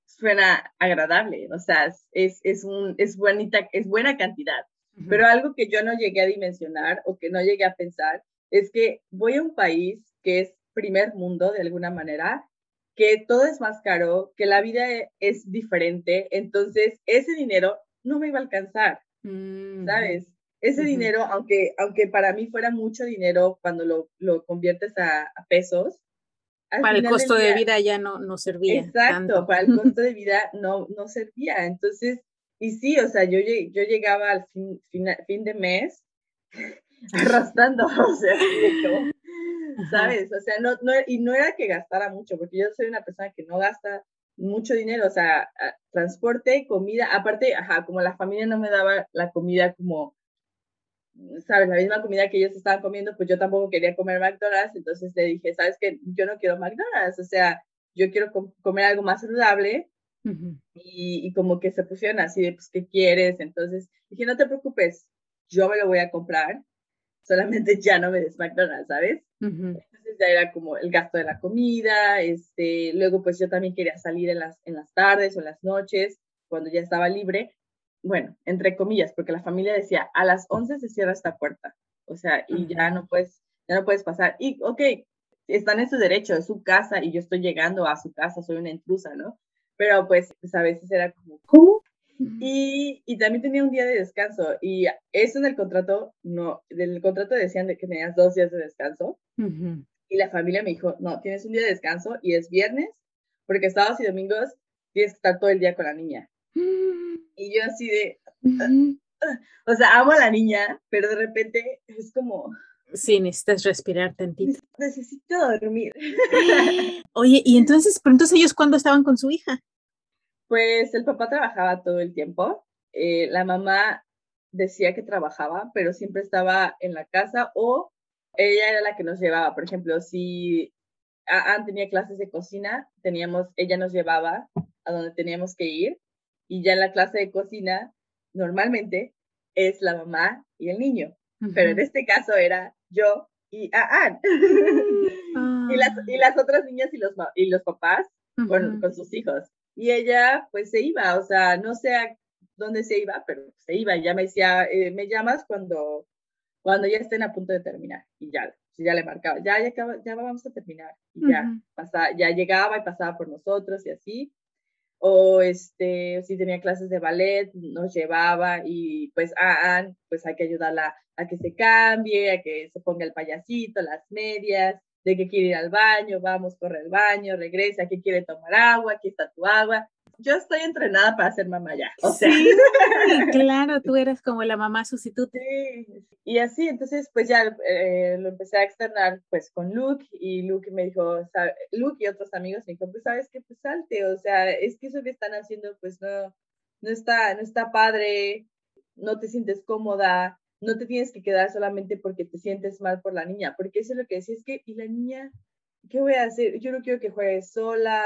[SPEAKER 2] suena agradable, o sea, es, es, un, es, buenita, es buena cantidad, pero algo que yo no llegué a dimensionar o que no llegué a pensar es que voy a un país que es primer mundo de alguna manera, que todo es más caro, que la vida e, es diferente, entonces ese dinero no me iba a alcanzar, mm, ¿sabes? Ese dinero, aunque, aunque para mí fuera mucho dinero cuando lo, lo conviertes a, pesos.
[SPEAKER 1] Para el costo de vida ya no, no servía.
[SPEAKER 2] Exacto, para el costo de vida no, no servía. Entonces, y sí, o sea, yo, yo llegaba al fin, fin, de mes arrastrando, o sea, ¿sabes? O sea, no, no, y no era que gastara mucho, porque yo soy una persona que no gasta mucho dinero, o sea, transporte, comida, aparte, ajá, como la familia no me daba la comida como, ¿sabes? La misma comida que ellos estaban comiendo, pues yo tampoco quería comer McDonald's, entonces le dije, ¿sabes qué? Yo no quiero McDonald's, o sea, yo quiero comer algo más saludable. y, y, como que se pusieron así de, pues, ¿qué quieres? Entonces dije, no te preocupes, yo me lo voy a comprar solamente ya no me des McDonald's, ¿sabes? Entonces ya era como el gasto de la comida, este, luego pues yo también quería salir en las, en las tardes o en las noches, cuando ya estaba libre, bueno, entre comillas, porque la familia decía, a las 11 se cierra esta puerta, o sea, y ya no puedes, ya no puedes pasar, y ok, están en su derecho, es su casa y yo estoy llegando a su casa, soy una intrusa, ¿no? Pero pues, pues a veces era como, ¿cómo? Y, y, también tenía un día de descanso. Y eso en el contrato, no, del contrato decían de que tenías dos días de descanso. Y la familia me dijo, no, tienes un día de descanso y es viernes, porque sábados y domingos tienes que estar todo el día con la niña. Y yo así de, o sea, amo a la niña, pero de repente es como...
[SPEAKER 1] Sí, necesitas respirar tantito.
[SPEAKER 2] Necesito dormir.
[SPEAKER 1] Oye, y entonces, pero entonces ellos cuándo estaban con su hija?
[SPEAKER 2] Pues el papá trabajaba todo el tiempo, eh, la mamá decía que trabajaba, pero siempre estaba en la casa o ella era la que nos llevaba. Por ejemplo, si Anne tenía clases de cocina, teníamos, ella nos llevaba a donde teníamos que ir y ya en la clase de cocina normalmente es la mamá y el niño, pero en este caso era yo y Anne. y, las, y las otras niñas y los, y los papás con, con sus hijos. Y ella pues se iba, o sea, no sé a dónde se iba, pero se iba. Ya me decía, eh, me llamas cuando, cuando ya estén a punto de terminar. Y ya, ya le marcaba, ya, ya, ya vamos a terminar. Y ya, ya llegaba y pasaba por nosotros y así. O este, si tenía clases de ballet, nos llevaba y pues, ah, pues hay que ayudarla a que se cambie, a que se ponga el payasito, las medias, de que quiere ir al baño, vamos, corre al baño, regresa, que quiere tomar agua, aquí está tu agua. Yo estoy entrenada para ser mamá ya.
[SPEAKER 1] sí, claro, tú eres como la mamá sustituta.
[SPEAKER 2] Sí, y así, entonces, pues ya eh, lo empecé a externar pues con Luke y Luke me dijo, Luke y otros amigos me dijo, pues sabes que pues salte, o sea, es que eso que están haciendo pues no, no está, no está padre, no te sientes cómoda, no te tienes que quedar solamente porque te sientes mal por la niña, porque eso es lo que decía, es que, ¿y la niña? ¿Qué voy a hacer? Yo no quiero que juegue sola,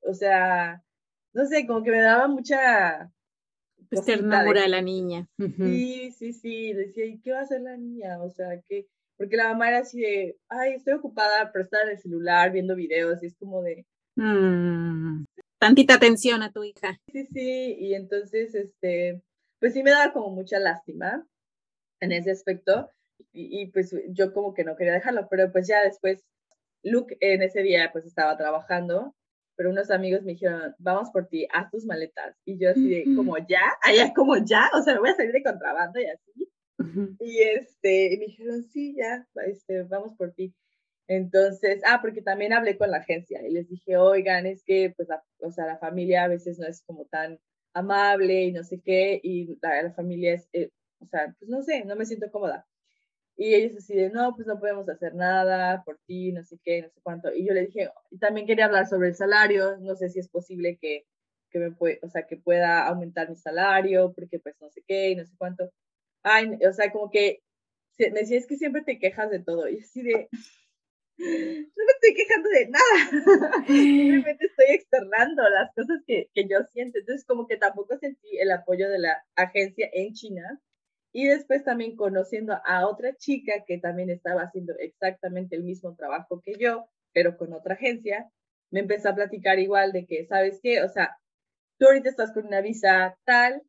[SPEAKER 2] o sea, no sé, como que me daba mucha...
[SPEAKER 1] Pues ternura de la niña.
[SPEAKER 2] Sí, sí, sí, decía, ¿y qué va a hacer la niña? O sea, que, porque la mamá era así de, ay, estoy ocupada por estar en el celular viendo videos, y es como de...
[SPEAKER 1] Mm, tantita atención a tu hija.
[SPEAKER 2] Sí, sí, y entonces, este, pues sí me daba como mucha lástima, en ese aspecto y, pues yo como que no quería dejarlo, pero pues ya después Luke en ese día pues estaba trabajando, pero unos amigos me dijeron, vamos por ti, haz tus maletas. Y yo así de, como ya, allá como ya, o sea, me voy a salir de contrabando y así. Y este, me dijeron, sí, ya, este, vamos por ti. Entonces, ah, porque también hablé con la agencia y les dije, oigan, es que, pues, la, o sea, la familia a veces no es como tan amable y no sé qué, y la, familia es, eh, o sea, pues no sé, no me siento cómoda. Y ellos así de, no, pues no podemos hacer nada por ti, no sé qué, no sé cuánto. Y yo le dije, también quería hablar sobre el salario, no sé si es posible que, que me puede, o sea, que pueda aumentar mi salario, porque pues no sé qué, no sé cuánto. Ay, o sea, como que me decía, que siempre te quejas de todo. Y así de, no me estoy quejando de nada, simplemente estoy externando las cosas que, que, yo siento. Entonces, como que tampoco sentí el apoyo de la agencia en China. Y después también conociendo a otra chica que también estaba haciendo exactamente el mismo trabajo que yo, pero con otra agencia, me empezó a platicar igual de que, ¿sabes qué? O sea, tú ahorita estás con una visa tal,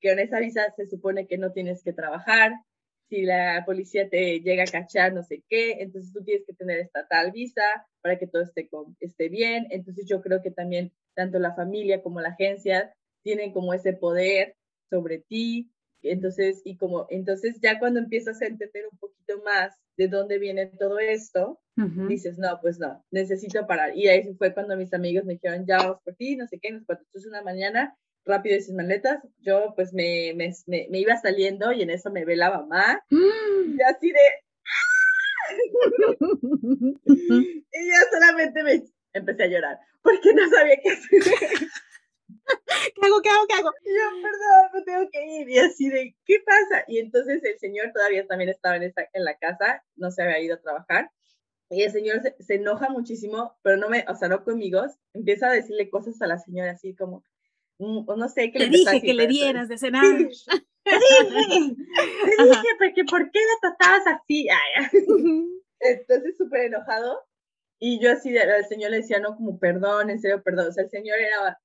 [SPEAKER 2] que en esa visa se supone que no tienes que trabajar, si la policía te llega a cachar, no sé qué, entonces tú tienes que tener esta tal visa para que todo esté, esté bien. Entonces yo creo que también tanto la familia como la agencia tienen como ese poder sobre ti. Entonces, y como, entonces ya cuando empiezas a entender un poquito más de dónde viene todo esto, dices, no, pues no, necesito parar. Y ahí fue cuando mis amigos me dijeron, ya vamos por ti, no sé qué, nos entonces una mañana rápido y sin maletas, yo pues me, me, me, iba saliendo y en eso me ve la mamá mm. y así de... y ya solamente me empecé a llorar porque no sabía qué hacer.
[SPEAKER 1] ¿Qué hago? ¿Qué hago? ¿Qué hago?
[SPEAKER 2] Y yo, perdón, me tengo que ir. Y así de, ¿qué pasa? Y entonces el señor todavía también estaba en, esa, en la casa, no se había ido a trabajar. Y el señor se, se, enoja muchísimo, pero no me, o sea, no conmigo, empieza a decirle cosas a la señora así como, Mm, no sé,
[SPEAKER 1] qué le dije que le dieras de cenar.
[SPEAKER 2] Te dije, te dije, porque ¿por qué la tratabas así? Entonces, súper enojado. Y yo así, el señor le decía, no, como perdón, en serio, perdón. O sea, el señor era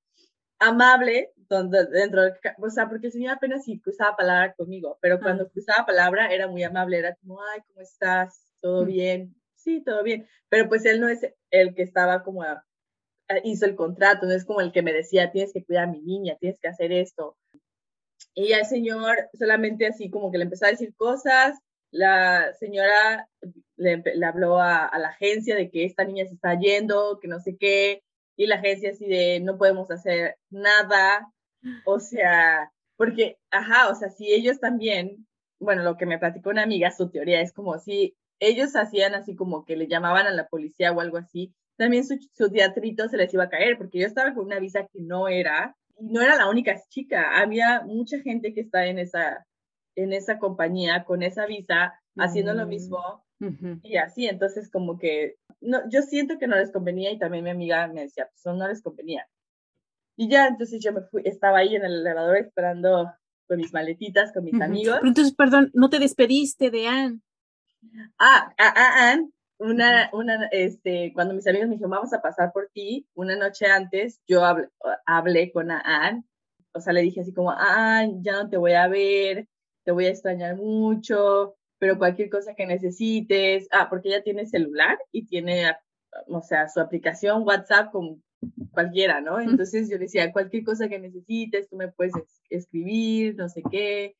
[SPEAKER 2] amable donde, dentro, o sea, porque el señor apenas sí cruzaba palabra conmigo, pero cuando ah. cruzaba palabra era muy amable, era como, ay, ¿cómo estás? ¿Todo mm. bien? Sí, todo bien. Pero pues él no es el que estaba como eh, hizo el contrato, no es como el que me decía, tienes que cuidar a mi niña, tienes que hacer esto. Y el señor solamente así como que le empezó a decir cosas, la señora le, habló a, la agencia de que esta niña se está yendo, que no sé qué, y la agencia así de no podemos hacer nada, o sea, porque, ajá, o sea, si ellos también, bueno, lo que me platicó una amiga, su teoría es como si ellos hacían así como que le llamaban a la policía o algo así, también su, su, teatrito se les iba a caer, porque yo estaba con una visa que no era, y no era la única chica, había mucha gente que está en esa, en esa compañía con esa visa haciendo lo mismo y así, entonces como que no, yo siento que no les convenía y también mi amiga me decía, pues no les convenía. Y ya, entonces yo me fui, estaba ahí en el elevador esperando con mis maletitas, con mis amigos.
[SPEAKER 1] entonces, perdón, no te despediste de Anne.
[SPEAKER 2] Ah, a, a Anne una, una, este, cuando mis amigos me dijeron, vamos a pasar por ti, una noche antes, yo hablé, con Anne, o sea, le dije así como, ah, ya no te voy a ver, te voy a extrañar mucho, pero cualquier cosa que necesites, ah, porque ella tiene celular y tiene, o sea, su aplicación WhatsApp con cualquiera, ¿no? Entonces yo le decía, cualquier cosa que necesites, tú me puedes escribir, no sé qué,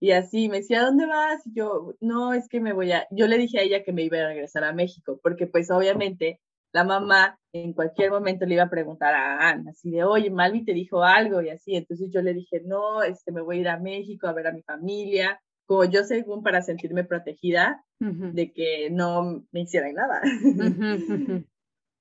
[SPEAKER 2] y así me decía, ¿dónde vas? Y yo, no, es que me voy a, yo le dije a ella que me iba a regresar a México, porque pues obviamente la mamá en cualquier momento le iba a preguntar a Ana, así de, oye, Malvi te dijo algo y así. Entonces yo le dije, no, este, me voy a ir a México a ver a mi familia, como yo según para sentirme protegida de que no me hicieran nada.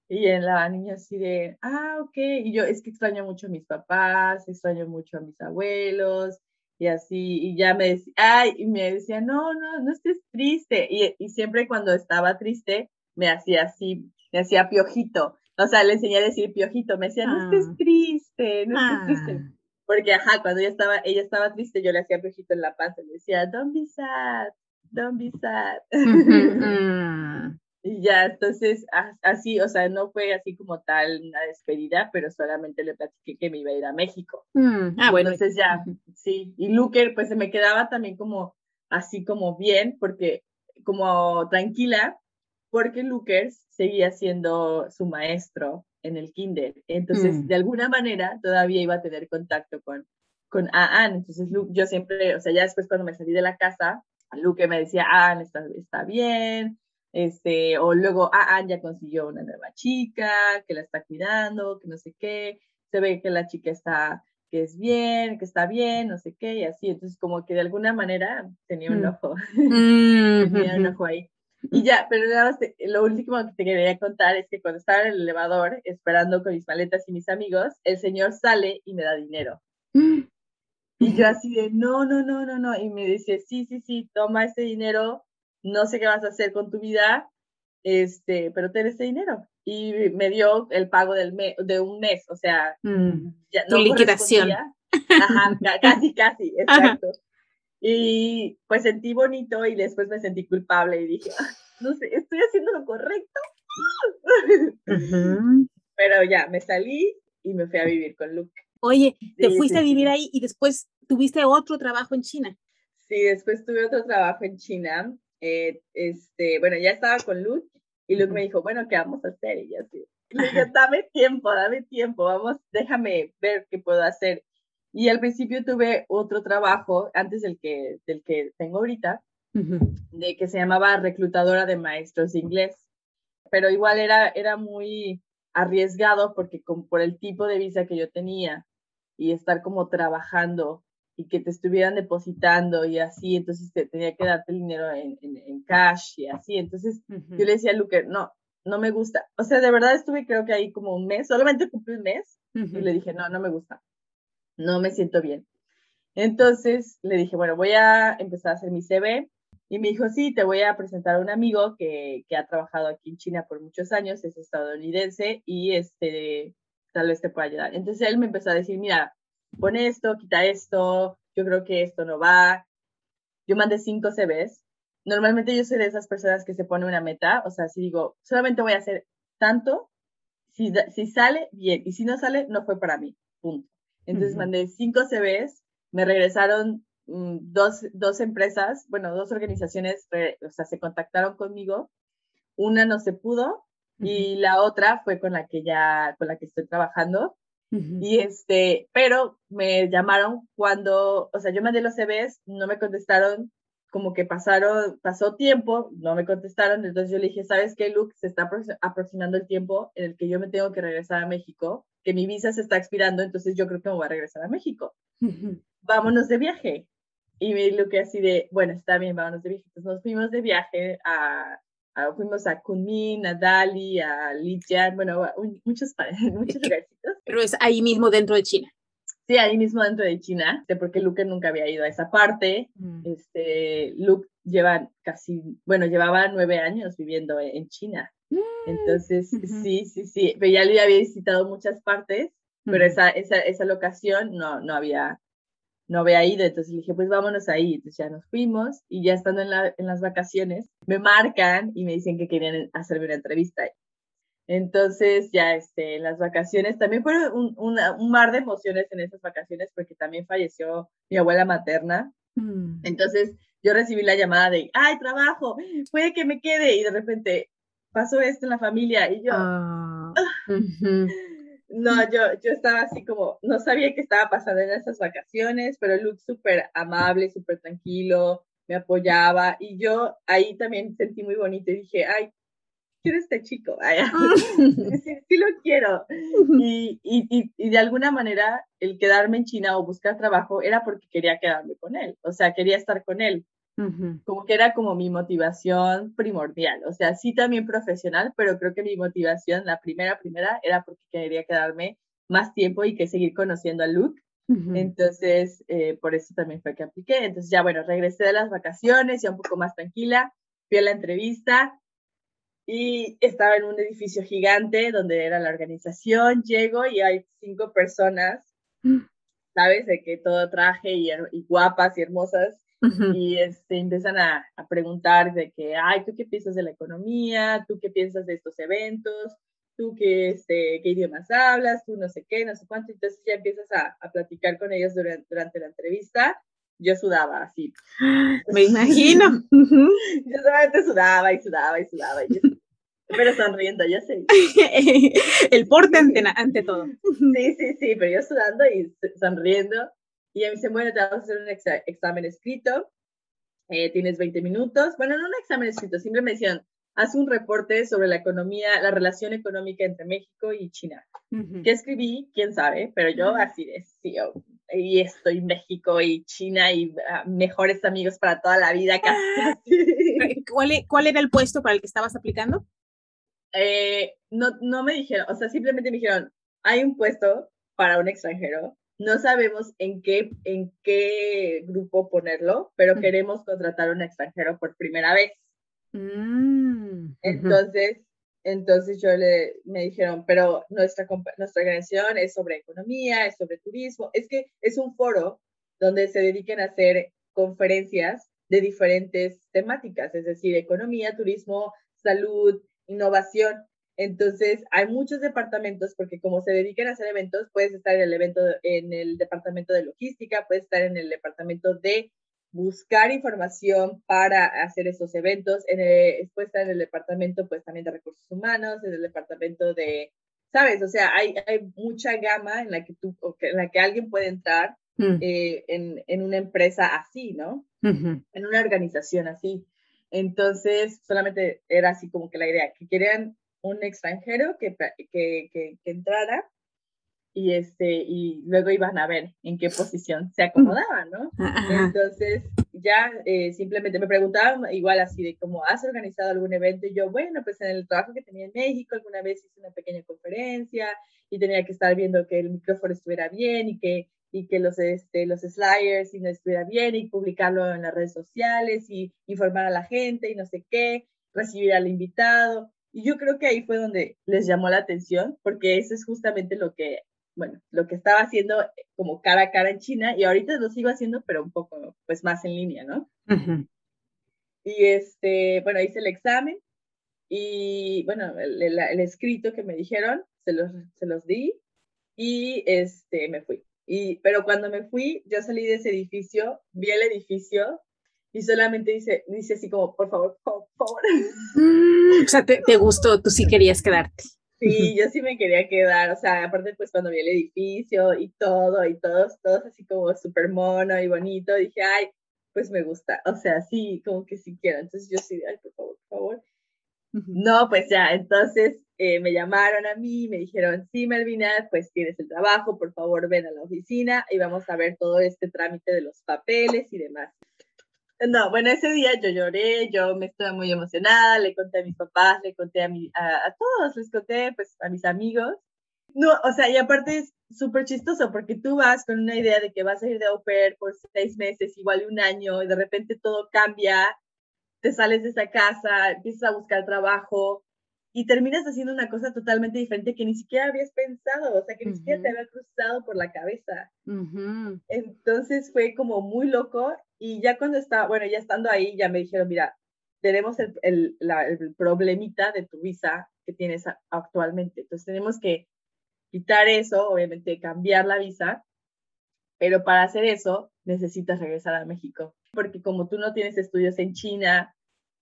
[SPEAKER 2] y en la niña así de, ah, ok. Y yo, es que extraño mucho a mis papás, extraño mucho a mis abuelos, y así, y ya me decía, ay, y me decía, no, no, no estés triste. Y, y, siempre cuando estaba triste, me hacía así, me hacía piojito. O sea, le enseñé a decir piojito, me decía, no estés ah. triste, no estés triste. Porque, ajá, cuando ella estaba, ella estaba triste, yo le hacía piojito en la panza, le decía, don't be sad, don't be sad. Y ya, entonces, así, o sea, no fue así como tal una despedida, pero solamente le platiqué que me iba a ir a México.
[SPEAKER 1] Mm, ah, bueno.
[SPEAKER 2] Entonces ya, sí. Y Luker, pues se me quedaba también como así como bien, porque como tranquila, porque Luker seguía siendo su maestro en el kinder. Entonces, mm. de alguna manera, todavía iba a tener contacto con, con Anne. Entonces, yo siempre, o sea, ya después cuando me salí de la casa, Luke me decía, Anne está, está bien, Este, o luego, ah, ah, ya consiguió una nueva chica, que la está cuidando, que no sé qué, se ve que la chica está, que es bien, que está bien, no sé qué, y así, entonces como que de alguna manera tenía un mm. ojo, tenía un ojo ahí. Y ya, pero nada más, lo último que te quería contar es que cuando estaba en el elevador esperando con mis maletas y mis amigos, el señor sale y me da dinero. Y yo así de, no, no, no, no, no. Y me dice, sí, sí, sí, toma este dinero, no sé qué vas a hacer con tu vida, este, pero ten este dinero. Y me dio el pago del de un mes, o sea,
[SPEAKER 1] mm, tu liquidación.
[SPEAKER 2] Ajá, casi, casi, exacto. Y pues sentí bonito y después me sentí culpable y dije, no sé, estoy haciendo lo correcto. Pero ya, me salí y me fui a vivir con Luke.
[SPEAKER 1] Oye, te fuiste a vivir ahí y después tuviste otro trabajo en China.
[SPEAKER 2] Sí, después tuve otro trabajo en China. Eh, este, bueno, ya estaba con Luke y Luke me dijo, bueno, ¿qué vamos a hacer? Y yo así, dame tiempo, dame tiempo, vamos, déjame ver qué puedo hacer. Y al principio tuve otro trabajo, antes del que, del que tengo ahorita, de que se llamaba reclutadora de maestros de inglés. Pero igual era, era muy arriesgado porque con, por el tipo de visa que yo tenía y estar como trabajando y que te estuvieran depositando y así, entonces te tenía que darte el dinero en, en, cash y así. Entonces yo le decía a Luke, no, no me gusta. O sea, de verdad estuve creo que ahí como un mes, solamente cumplí un mes y le dije, no, no me gusta no me siento bien. Entonces le dije, bueno, voy a empezar a hacer mi CV. Y me dijo, sí, te voy a presentar a un amigo que, que ha trabajado aquí en China por muchos años, es estadounidense y este, tal vez te pueda ayudar. Entonces él me empezó a decir, mira, pon esto, quita esto, yo creo que esto no va. Yo mandé cinco CVs. Normalmente yo soy de esas personas que se pone una meta, o sea, si digo, solamente voy a hacer tanto, si, si sale, bien, y si no sale, no fue para mí, punto. Entonces mandé cinco CVs, me regresaron mm, dos, dos, empresas, bueno, dos organizaciones, o sea, se contactaron conmigo. Una no se pudo y la otra fue con la que ya, con la que estoy trabajando. Y este, pero me llamaron cuando, o sea, yo mandé los CVs, no me contestaron, como que pasaron, pasó tiempo, no me contestaron, entonces yo le dije, ¿sabes qué, Luke? Se está aproximando el tiempo en el que yo me tengo que regresar a México que mi visa se está expirando, entonces yo creo que me voy a regresar a México. Vámonos de viaje. Y me que así de, bueno, está bien, vámonos de viaje. Entonces nos fuimos de viaje a, fuimos a Kunming, a Dali, a Lijian, bueno, muchos, muchos lugarcitos.
[SPEAKER 1] Pero es ahí mismo dentro de China.
[SPEAKER 2] Sí, ahí mismo dentro de China, porque Luke nunca había ido a esa parte. Mm. Este, Luke lleva casi, bueno, llevaba nueve años viviendo en China. Entonces, sí, sí, sí, pero ya le había visitado muchas partes, pero esa, esa, esa locación no, no, había, no había ido, entonces le dije, pues vámonos ahí, entonces ya nos fuimos y ya estando en, la, en las vacaciones, me marcan y me dicen que querían hacerme una entrevista. Entonces, ya este, en las vacaciones también fueron un, un mar de emociones en esas vacaciones porque también falleció mi abuela materna. Mm. Entonces, yo recibí la llamada de, ay, trabajo, puede que me quede. Y de repente, pasó esto en la familia y yo... Ah, no, yo, yo estaba así como, no sabía qué estaba pasando en esas vacaciones, pero Luke súper amable, súper tranquilo, me apoyaba y yo ahí también sentí muy bonito y dije, ay, quiero este chico, ay, sí, lo quiero. Y, y, y, de alguna manera el quedarme en China o buscar trabajo era porque quería quedarme con él, o sea, quería estar con él. Como que era como mi motivación primordial, o sea, sí también profesional, pero creo que mi motivación, la primera, primera, era porque quería quedarme más tiempo y que seguir conociendo a Luke. Entonces, eh, por eso también fue que apliqué. Entonces, ya bueno, regresé de las vacaciones, ya un poco más tranquila, fui a la entrevista y estaba en un edificio gigante donde era la organización. Llego y hay cinco personas, mm. ¿sabes? De que todo traje y, y guapas y hermosas y este, empiezan a, a, preguntar de que, ay, ¿tú qué piensas de la economía? ¿Tú qué piensas de estos eventos? ¿Tú qué, este, qué idiomas hablas? ¿Tú no sé qué, no sé cuánto? Entonces ya empiezas a, a platicar con ellos durante, durante la entrevista. Yo sudaba así.
[SPEAKER 1] Me imagino.
[SPEAKER 2] yo solamente sudaba y sudaba y sudaba. Y pero sonriendo, yo sé.
[SPEAKER 1] El porte ante, ante todo.
[SPEAKER 2] Sí, sí, sí, pero yo sudando y sonriendo. Y me dicen, bueno, te vamos a hacer un examen escrito, eh, tienes 20 minutos. Bueno, no un examen escrito, simplemente me decían, haz un reporte sobre la economía, la relación económica entre México y China. ¿Qué escribí? ¿Quién sabe? Pero yo así de, sí, oh, y estoy México y China y ah, mejores amigos para toda la vida. Casi,
[SPEAKER 1] ¿Cuál, e, ¿Cuál, era el puesto para el que estabas aplicando?
[SPEAKER 2] Eh, no, no me dijeron, o sea, simplemente me dijeron, hay un puesto para un extranjero, no sabemos en qué, en qué grupo ponerlo, pero queremos contratar a un extranjero por primera vez. Mm, entonces, entonces yo le, me dijeron, pero nuestra, nuestra organización es sobre economía, es sobre turismo, es que es un foro donde se dediquen a hacer conferencias de diferentes temáticas, es decir, economía, turismo, salud, innovación. Entonces, hay muchos departamentos porque como se dedican a hacer eventos, puedes estar en el evento en el departamento de logística, puedes estar en el departamento de buscar información para hacer esos eventos. En el, después está en el departamento, pues también de recursos humanos, en el departamento de, ¿sabes? O sea, hay, hay mucha gama en la que tú, en la que alguien puede entrar mm. eh, en, en, una empresa así, ¿no? En una organización así. Entonces, solamente era así como que la idea, que querían un extranjero que, que, que, que entrara y este y luego iban a ver en qué posición se acomodaban, ¿no? Entonces ya eh, simplemente me preguntaban igual así de cómo has organizado algún evento y yo bueno pues en el trabajo que tenía en México alguna vez hice una pequeña conferencia y tenía que estar viendo que el micrófono estuviera bien y que y que los este los sliders y no estuviera bien y publicarlo en las redes sociales y informar a la gente y no sé qué recibir al invitado. Y yo creo que ahí fue donde les llamó la atención, porque eso es justamente lo que bueno, lo que estaba haciendo eh, como cara a cara en China y ahorita lo sigo haciendo, pero un poco, pues más en línea, ¿no? Y este, bueno, hice el examen y bueno, el, escrito que me dijeron, se los, se los di y este, me fui. Y, pero cuando me fui, yo salí de ese edificio, vi el edificio y solamente dice, dice así como, por favor, por favor.
[SPEAKER 1] Mm, o sea, te, te gustó, tú sí querías quedarte.
[SPEAKER 2] Sí, yo sí me quería quedar, o sea, aparte pues cuando vi el edificio y todo, y todos, todos así como súper mono y bonito, dije, ay, pues me gusta, o sea, sí, como que sí quiero, entonces yo sí, ay, por favor, por favor. No, pues ya, entonces eh, me llamaron a mí, me dijeron, sí, Melvina, pues tienes el trabajo, por favor ven a la oficina y vamos a ver todo este trámite de los papeles y demás. No, bueno, ese día yo lloré, yo me estaba muy emocionada, le conté a mis papás, le conté a, mi, a, todos, les conté pues a mis amigos. No, o sea, y aparte es súper chistoso porque tú vas con una idea de que vas a ir de au pair por seis meses, igual un año, y de repente todo cambia, te sales de esa casa, empiezas a buscar trabajo y terminas haciendo una cosa totalmente diferente que ni siquiera habías pensado, o sea, que ni siquiera te había cruzado por la cabeza. Entonces fue como muy loco y ya cuando estaba, bueno, ya estando ahí, ya me dijeron, mira, tenemos el, el, el problemita de tu visa que tienes actualmente. Entonces tenemos que quitar eso, obviamente cambiar la visa, pero para hacer eso necesitas regresar a México, porque como tú no tienes estudios en China,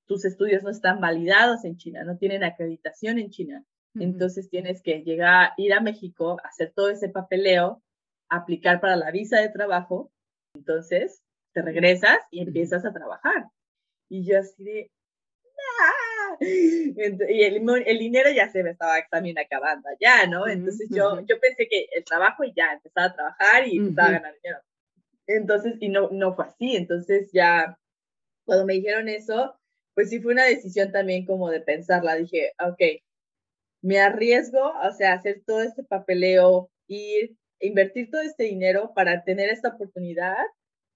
[SPEAKER 2] tus estudios no están validados en China, no tienen acreditación en China. Entonces tienes que llegar, ir a México, hacer todo ese papeleo, aplicar para la visa de trabajo. Entonces, te regresas y empiezas a trabajar. Y yo así de, y el, el, dinero ya se me estaba también acabando ya, ¿no? Entonces yo, yo pensé que el trabajo y ya, empezaba a trabajar y empezaba a ganar dinero. Entonces, y no, no fue así. Entonces ya, cuando me dijeron eso, pues sí fue una decisión también como de pensarla. Dije, ok, me arriesgo, o sea, hacer todo este papeleo, ir, invertir todo este dinero para tener esta oportunidad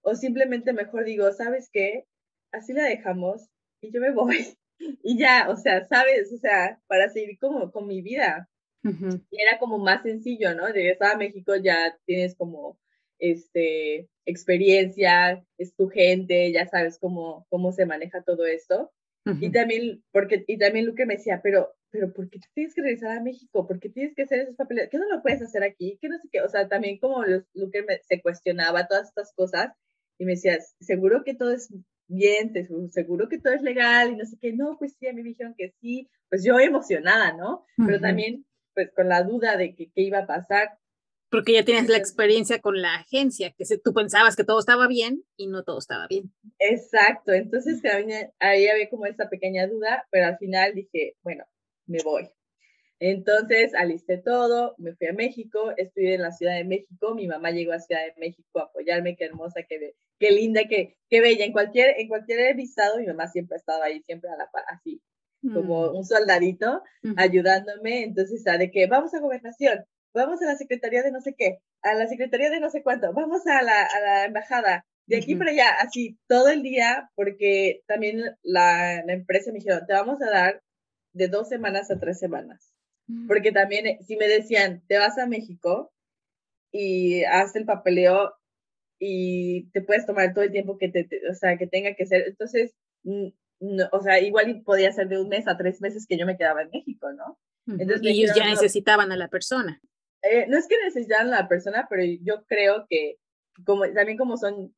[SPEAKER 2] o simplemente mejor digo, ¿sabes qué? Así la dejamos y yo me voy. Y ya, o sea, ¿sabes? O sea, para seguir como con mi vida. Y era como más sencillo, ¿no? Regresar a México ya tienes como este experiencia, es tu gente, ya sabes cómo, cómo se maneja todo esto. Y también, porque, y también Luque me decía, pero, pero, ¿por qué tienes que regresar a México? ¿Por qué tienes que hacer esos papeles? ¿Qué no lo puedes hacer aquí? ¿Qué no sé qué? O sea, también como Luque me, se cuestionaba todas estas cosas y me decías, seguro que todo es bien, seguro que todo es legal y no sé qué, no, pues sí, a mí me dijeron que sí, pues yo emocionada, ¿no? Pero también, pues con la duda de que qué iba a pasar.
[SPEAKER 1] Porque ya tienes la experiencia con la agencia, que tú pensabas que todo estaba bien y no todo estaba bien.
[SPEAKER 2] Exacto, entonces ahí había como esa pequeña duda, pero al final dije, bueno, me voy. Entonces alisté todo, me fui a México, estuve en la Ciudad de México, mi mamá llegó a Ciudad de México a apoyarme, qué hermosa, qué, qué linda, qué, qué bella. En cualquier, en cualquier visado mi mamá siempre ha estado ahí, siempre a la así, como mm. un soldadito ayudándome. Entonces, de que vamos a gobernación, vamos a la secretaría de no sé qué, a la secretaría de no sé cuánto, vamos a la, a la embajada, de aquí para allá, así todo el día, porque también la, la empresa me dijeron, te vamos a dar de dos semanas a tres semanas. Mm. Porque también, eh, si me decían, te vas a México y haces el papeleo y te puedes tomar todo el tiempo que te, o sea, que tenga que ser, entonces, o sea, igual podía ser de un mes a tres meses que yo me quedaba en México, ¿no?
[SPEAKER 1] Entonces, y ellos ya necesitaban a la persona.
[SPEAKER 2] Eh, no es que necesitaran a la persona, pero yo creo que como, también como son,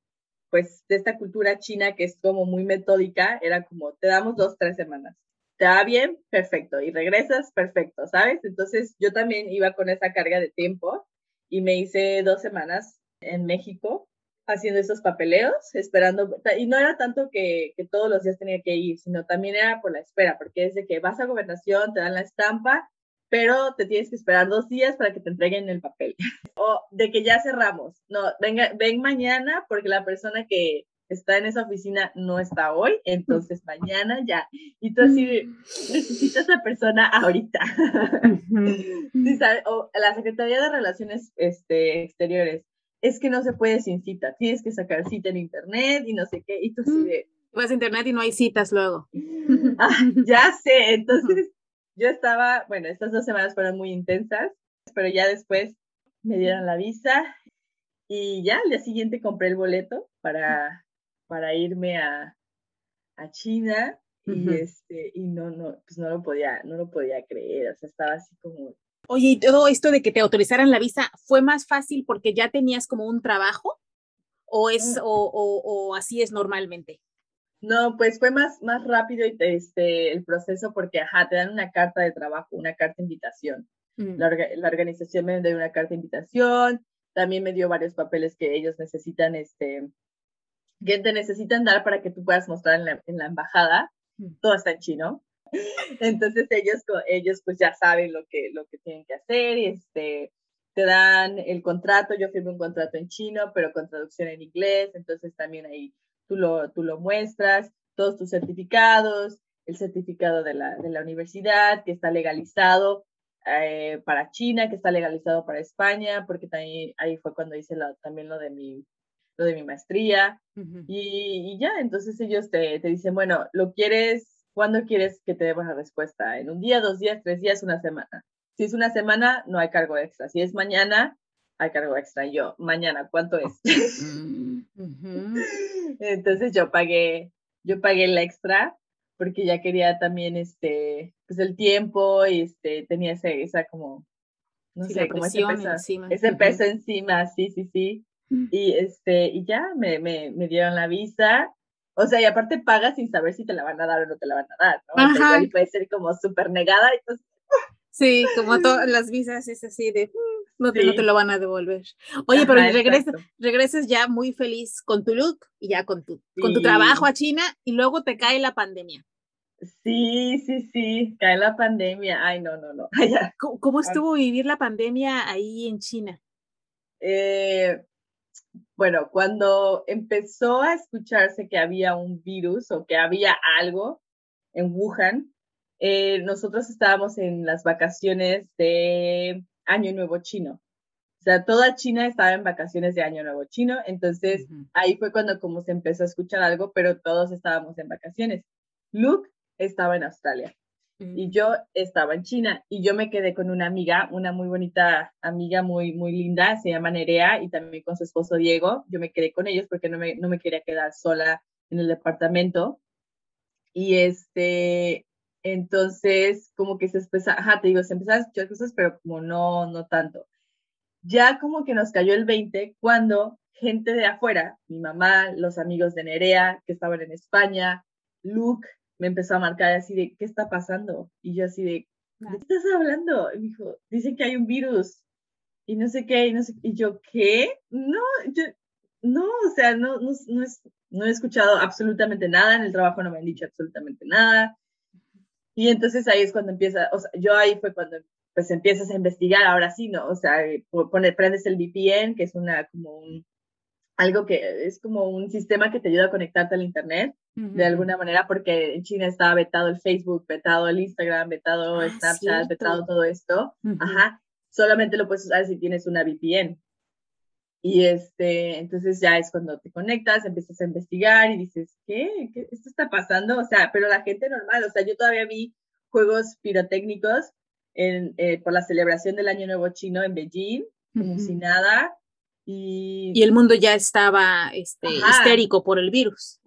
[SPEAKER 2] pues, de esta cultura china que es como muy metódica, era como, te damos dos, tres semanas te va bien, perfecto, y regresas, perfecto, ¿sabes? Entonces yo también iba con esa carga de tiempo y me hice dos semanas en México haciendo esos papeleos, esperando, y no era tanto que, todos los días tenía que ir, sino también era por la espera, porque es de que vas a gobernación, te dan la estampa, pero te tienes que esperar dos días para que te entreguen el papel. o de que ya cerramos, no, venga, ven mañana porque la persona que, está en esa oficina no está hoy, entonces mañana ya. Y tú así, necesitas a esa persona ahorita. o la Secretaría de Relaciones este, Exteriores, es que no se puede sin cita, tienes que sacar cita en internet y no sé qué, y tú así de...
[SPEAKER 1] Vas a internet y no hay citas luego.
[SPEAKER 2] Ah, ya sé, entonces yo estaba, bueno, estas dos semanas fueron muy intensas, pero ya después me dieron la visa y ya al día siguiente compré el boleto para, para irme a, a China y este y no no pues no lo podía no lo podía creer o sea estaba así como
[SPEAKER 1] oye y todo esto de que te autorizaran la visa fue más fácil porque ya tenías como un trabajo o es mm. o, o, o, así es normalmente
[SPEAKER 2] no pues fue más más rápido este el proceso porque ajá te dan una carta de trabajo una carta de invitación mm. la, la, organización me dio una carta de invitación también me dio varios papeles que ellos necesitan este que te necesitan dar para que tú puedas mostrar en la, en la embajada. Mm. Todo está en chino. Entonces ellos, ellos pues ya saben lo que, lo que tienen que hacer y este, te dan el contrato. Yo firmé un contrato en chino, pero con traducción en inglés. Entonces también ahí tú lo, tú lo muestras, todos tus certificados, el certificado de la, de la universidad que está legalizado eh, para China, que está legalizado para España, porque también ahí fue cuando hice también lo de mi lo de mi maestría, y, ya, entonces ellos te, te, dicen, bueno, ¿lo quieres? ¿Cuándo quieres que te demos la respuesta? ¿En un día, dos días, tres días, una semana? Si es una semana, no hay cargo extra. Si es mañana, hay cargo extra. Y yo, mañana, ¿cuánto es? Entonces yo pagué, yo pagué el extra porque ya quería también, este, pues el tiempo y este, tenía ese, esa como, no sé, como ese peso, encima. ese peso encima, sí, sí, sí. Mm. Y, este, y ya me, me, me, dieron la visa. O sea, y aparte pagas sin saber si te la van a dar o no te la van a dar, ¿no? y puede ser como súper negada. Entonces...
[SPEAKER 1] Sí, como todas las visas es así de, mm, no te, no te lo van a devolver. Oye, pero regresas, regresas ya muy feliz con tu look y ya con tu, con tu trabajo a China y luego te cae la pandemia.
[SPEAKER 2] Sí, sí, sí, cae la pandemia. Ay, no, no, no.
[SPEAKER 1] ¿Cómo, ¿Cómo, estuvo vivir la pandemia ahí en China?
[SPEAKER 2] Eh, bueno, cuando empezó a escucharse que había un virus o que había algo en Wuhan, eh, nosotros estábamos en las vacaciones de Año Nuevo Chino. O sea, toda China estaba en vacaciones de Año Nuevo Chino, entonces ahí fue cuando como se empezó a escuchar algo, pero todos estábamos en vacaciones. Luke estaba en Australia y yo estaba en China y yo me quedé con una amiga, una muy bonita amiga, muy, muy linda, se llama Nerea y también con su esposo Diego. Yo me quedé con ellos porque no me, no me quería quedar sola en el departamento. Y este, entonces como que se empezó, ajá, te digo, se empezaron a escuchar cosas, pero como no, no tanto. Ya como que nos cayó el 20 cuando gente de afuera, mi mamá, los amigos de Nerea que estaban en España, Luke, me empezó a marcar así de, ¿qué está pasando? Y yo así de, ¿de qué estás hablando? Y me dijo, dicen que hay un virus. y no sé qué, y, no sé, y yo, ¿qué? No, yo, no, o sea, no, no, no, es, no he escuchado absolutamente nada, en el trabajo no me han dicho absolutamente nada. Y entonces ahí es cuando empieza, o sea, yo ahí fue cuando pues empiezas a investigar, ahora sí, ¿no? O sea, pone, prendes el VPN, que es una, como un, algo que es como un sistema que te ayuda a conectarte al Internet de alguna manera, porque en China estaba vetado el Facebook, vetado el Instagram, vetado ah, Snapchat, vetado todo esto. Ajá solamente lo puedes usar si tienes una VPN. Y este, entonces ya es cuando te conectas, empiezas a investigar y dices, ¿qué? ¿Qué esto está pasando? O sea, pero la gente normal, o sea, yo todavía vi juegos pirotécnicos en, eh, por la celebración del Año Nuevo Chino en Beijing, como si nada. Y,
[SPEAKER 1] y, el mundo ya estaba este, histérico por el virus.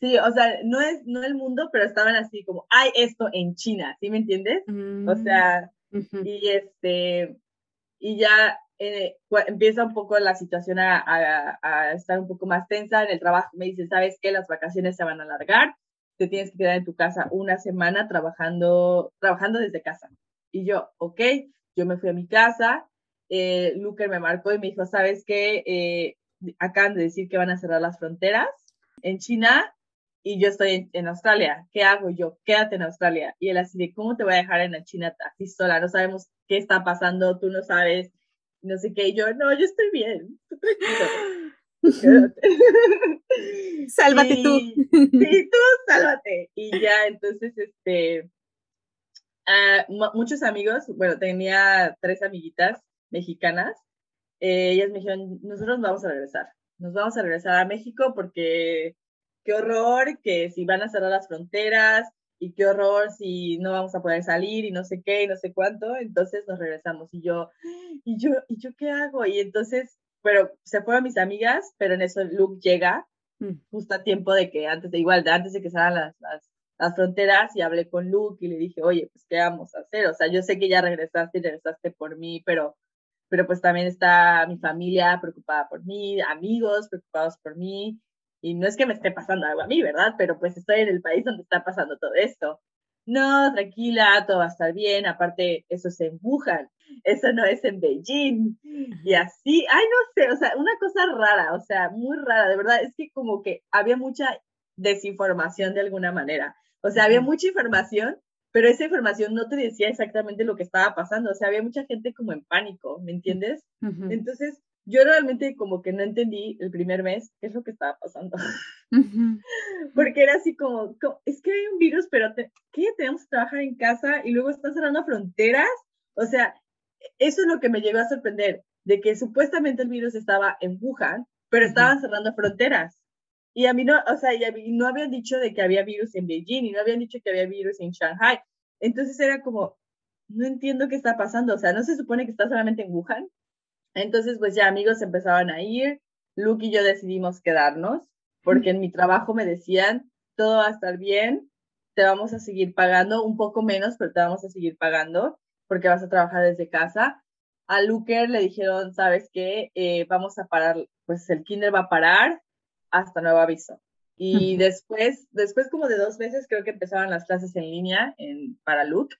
[SPEAKER 2] Sí, o sea, no es no el mundo, pero estaban así como, hay esto en China, ¿sí me entiendes? O mm. sea, y este, y ya eh, empieza un poco la situación a, a, estar un poco más tensa en el trabajo. Me dice, ¿sabes qué? Las vacaciones se van a alargar, te tienes que quedar en tu casa una semana trabajando, trabajando desde casa. Y yo, ok, yo me fui a mi casa, eh, Luker me marcó y me dijo, ¿sabes qué? Eh, acaban de decir que van a cerrar las fronteras en China y yo estoy en, Australia, ¿qué hago yo? Quédate en Australia. Y él así de, ¿cómo te voy a dejar en la China así sola? No sabemos qué está pasando, tú no sabes, no sé qué. Y yo, no, yo estoy bien,
[SPEAKER 1] sálvate tú.
[SPEAKER 2] Sí, tú sálvate. Y ya, entonces, este, ah, muchos amigos, bueno, tenía tres amiguitas mexicanas, eh, ellas me dijeron, nosotros nos vamos a regresar, nos vamos a regresar a México porque qué horror que si van a cerrar las fronteras y qué horror si no vamos a poder salir y no sé qué y no sé cuánto, entonces nos regresamos y yo, y yo, ¿y yo qué hago? Y entonces, pero se fueron mis amigas, pero en eso Luke llega mm. justo a tiempo de que antes de igual, antes de que salgan las, las, las fronteras y hablé con Luke y le dije, oye, pues, ¿qué vamos a hacer? O sea, yo sé que ya regresaste y regresaste por mí, pero, pero pues también está mi familia preocupada por mí, amigos preocupados por mí, y no es que me esté pasando algo a mí, ¿verdad? Pero pues estoy en el país donde está pasando todo esto. No, tranquila, todo va a estar bien. Aparte, eso se empujan. Eso no es en Beijing. Y así, ay, no sé, o sea, una cosa rara, o sea, muy rara, de verdad. Es que como que había mucha desinformación de alguna manera. O sea, había mucha información, pero esa información no te decía exactamente lo que estaba pasando. O sea, había mucha gente como en pánico, ¿me entiendes? Entonces, yo realmente como que no entendí el primer mes qué es lo que estaba pasando. Porque era así como, es que hay un virus, pero ¿qué? Tenemos que trabajar en casa y luego están cerrando fronteras. O sea, eso es lo que me llegó a sorprender, de que supuestamente el virus estaba en Wuhan, pero estaban cerrando fronteras. Y a mí no, o sea, y no habían dicho de que había virus en Beijing y no habían dicho que había virus en Shanghai. Entonces era como, no entiendo qué está pasando. O sea, no se supone que está solamente en Wuhan. Entonces, pues ya amigos empezaban a ir, Luke y yo decidimos quedarnos, porque en mi trabajo me decían, todo va a estar bien, te vamos a seguir pagando, un poco menos, pero te vamos a seguir pagando, porque vas a trabajar desde casa. A Luker le dijeron, ¿sabes qué? Eh, vamos a parar, pues el kinder va a parar hasta nuevo aviso. Y después, después como de dos meses, creo que empezaban las clases en línea en, para Luke.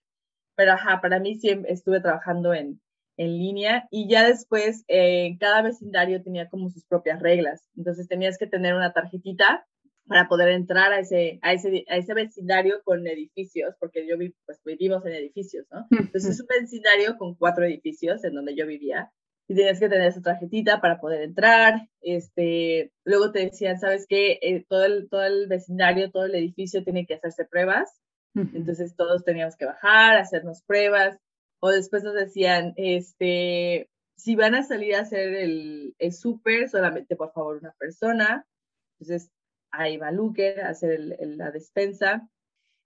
[SPEAKER 2] Pero ajá, para mí siempre estuve trabajando en, en línea y ya después eh, cada vecindario tenía como sus propias reglas. Entonces tenías que tener una tarjetita para poder entrar a ese, a ese, a ese vecindario con edificios, porque yo vi, pues vivimos en edificios, ¿no? Entonces es un vecindario con cuatro edificios en donde yo vivía y tenías que tener esa tarjetita para poder entrar. Este, luego te decían, ¿sabes qué? Eh, todo, el, todo el vecindario, todo el edificio tiene que hacerse pruebas. Entonces todos teníamos que bajar, hacernos pruebas o después nos decían, este, si van a salir a hacer el, el súper, solamente por favor una persona. Entonces, ahí va Luker a hacer la despensa.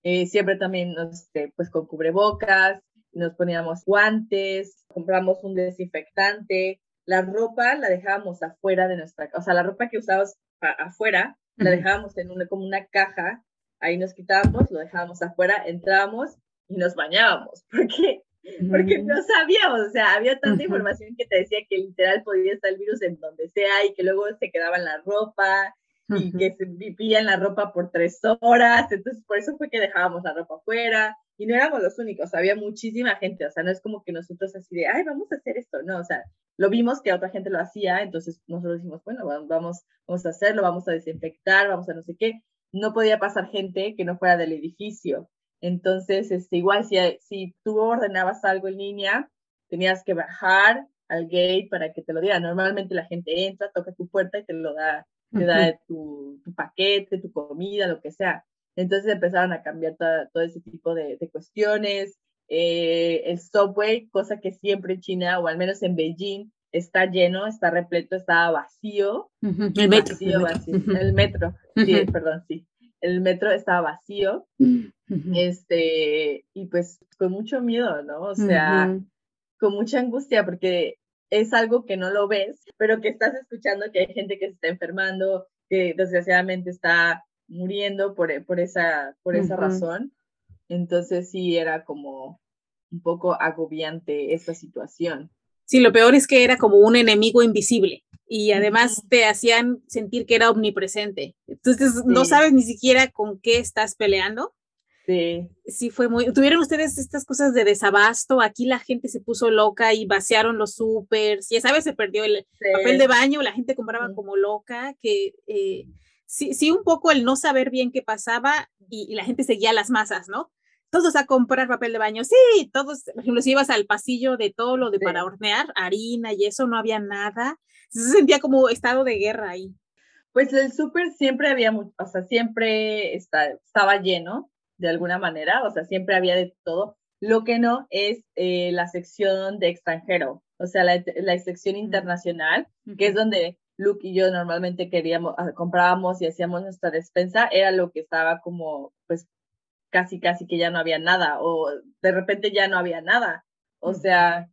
[SPEAKER 2] Eh, siempre también, este, pues con cubrebocas, nos poníamos guantes, compramos un desinfectante. La ropa la dejábamos afuera de nuestra casa, o sea, la ropa que usábamos afuera, la dejábamos en una, como una caja, ahí nos quitábamos, lo dejábamos afuera, entrábamos y nos bañábamos, porque porque no sabíamos, o sea, había tanta información que te decía que literal podía estar el virus en donde sea y que luego se quedaba en la ropa y que se vivía en la ropa por tres horas, entonces por eso fue que dejábamos la ropa afuera, y no éramos los únicos, había muchísima gente, o sea, no es como que nosotros así de, ay, vamos a hacer esto, no, o sea, lo vimos que otra gente lo hacía, entonces nosotros dijimos, bueno, vamos, vamos a hacerlo, vamos a desinfectar, vamos a no sé qué. No podía pasar gente que no fuera del edificio. Entonces, este, igual si, si tú ordenabas algo en línea, tenías que bajar al gate para que te lo diera. Normalmente la gente entra, toca tu puerta y te lo da, te da tu, tu paquete, tu comida, lo que sea. Entonces empezaron a cambiar todo ese tipo de, de cuestiones. Eh, el subway, cosa que siempre en China, o al menos en Beijing, está lleno, está repleto, está vacío.
[SPEAKER 1] El metro.
[SPEAKER 2] el metro. sí, perdón, sí. El metro estaba vacío. Este, y pues con mucho miedo, ¿no? O sea, con mucha angustia, porque es algo que no lo ves, pero que estás escuchando que hay gente que se está enfermando, que desgraciadamente está muriendo por, por esa, por esa razón. Entonces sí era como un poco agobiante esta situación.
[SPEAKER 1] Sí, lo peor es que era como un enemigo invisible y además te hacían sentir que era omnipresente. Entonces no sabes ni siquiera con qué estás peleando.
[SPEAKER 2] Sí.
[SPEAKER 1] Sí, fue muy. ¿Tuvieron ustedes estas cosas de desabasto? Aquí la gente se puso loca y vaciaron los supers. Ya sabes, se perdió el papel de baño, la gente compraba como loca, que eh, sí, sí, un poco el no saber bien qué pasaba y la gente seguía las masas, ¿no? todos a comprar papel de baño. Sí, todos, por ejemplo, si ibas al pasillo de todo lo de para hornear, harina y eso, no había nada. Se sentía como estado de guerra ahí.
[SPEAKER 2] Pues el súper siempre había, o sea, siempre estaba lleno de alguna manera, o sea, siempre había de todo. Lo que no es eh, la sección de extranjero, o sea, la, la sección internacional, que es donde Luke y yo normalmente queríamos, ah, comprábamos y hacíamos nuestra despensa, era lo que estaba como, pues, casi, casi que ya no había nada o de repente ya no había nada. O sea,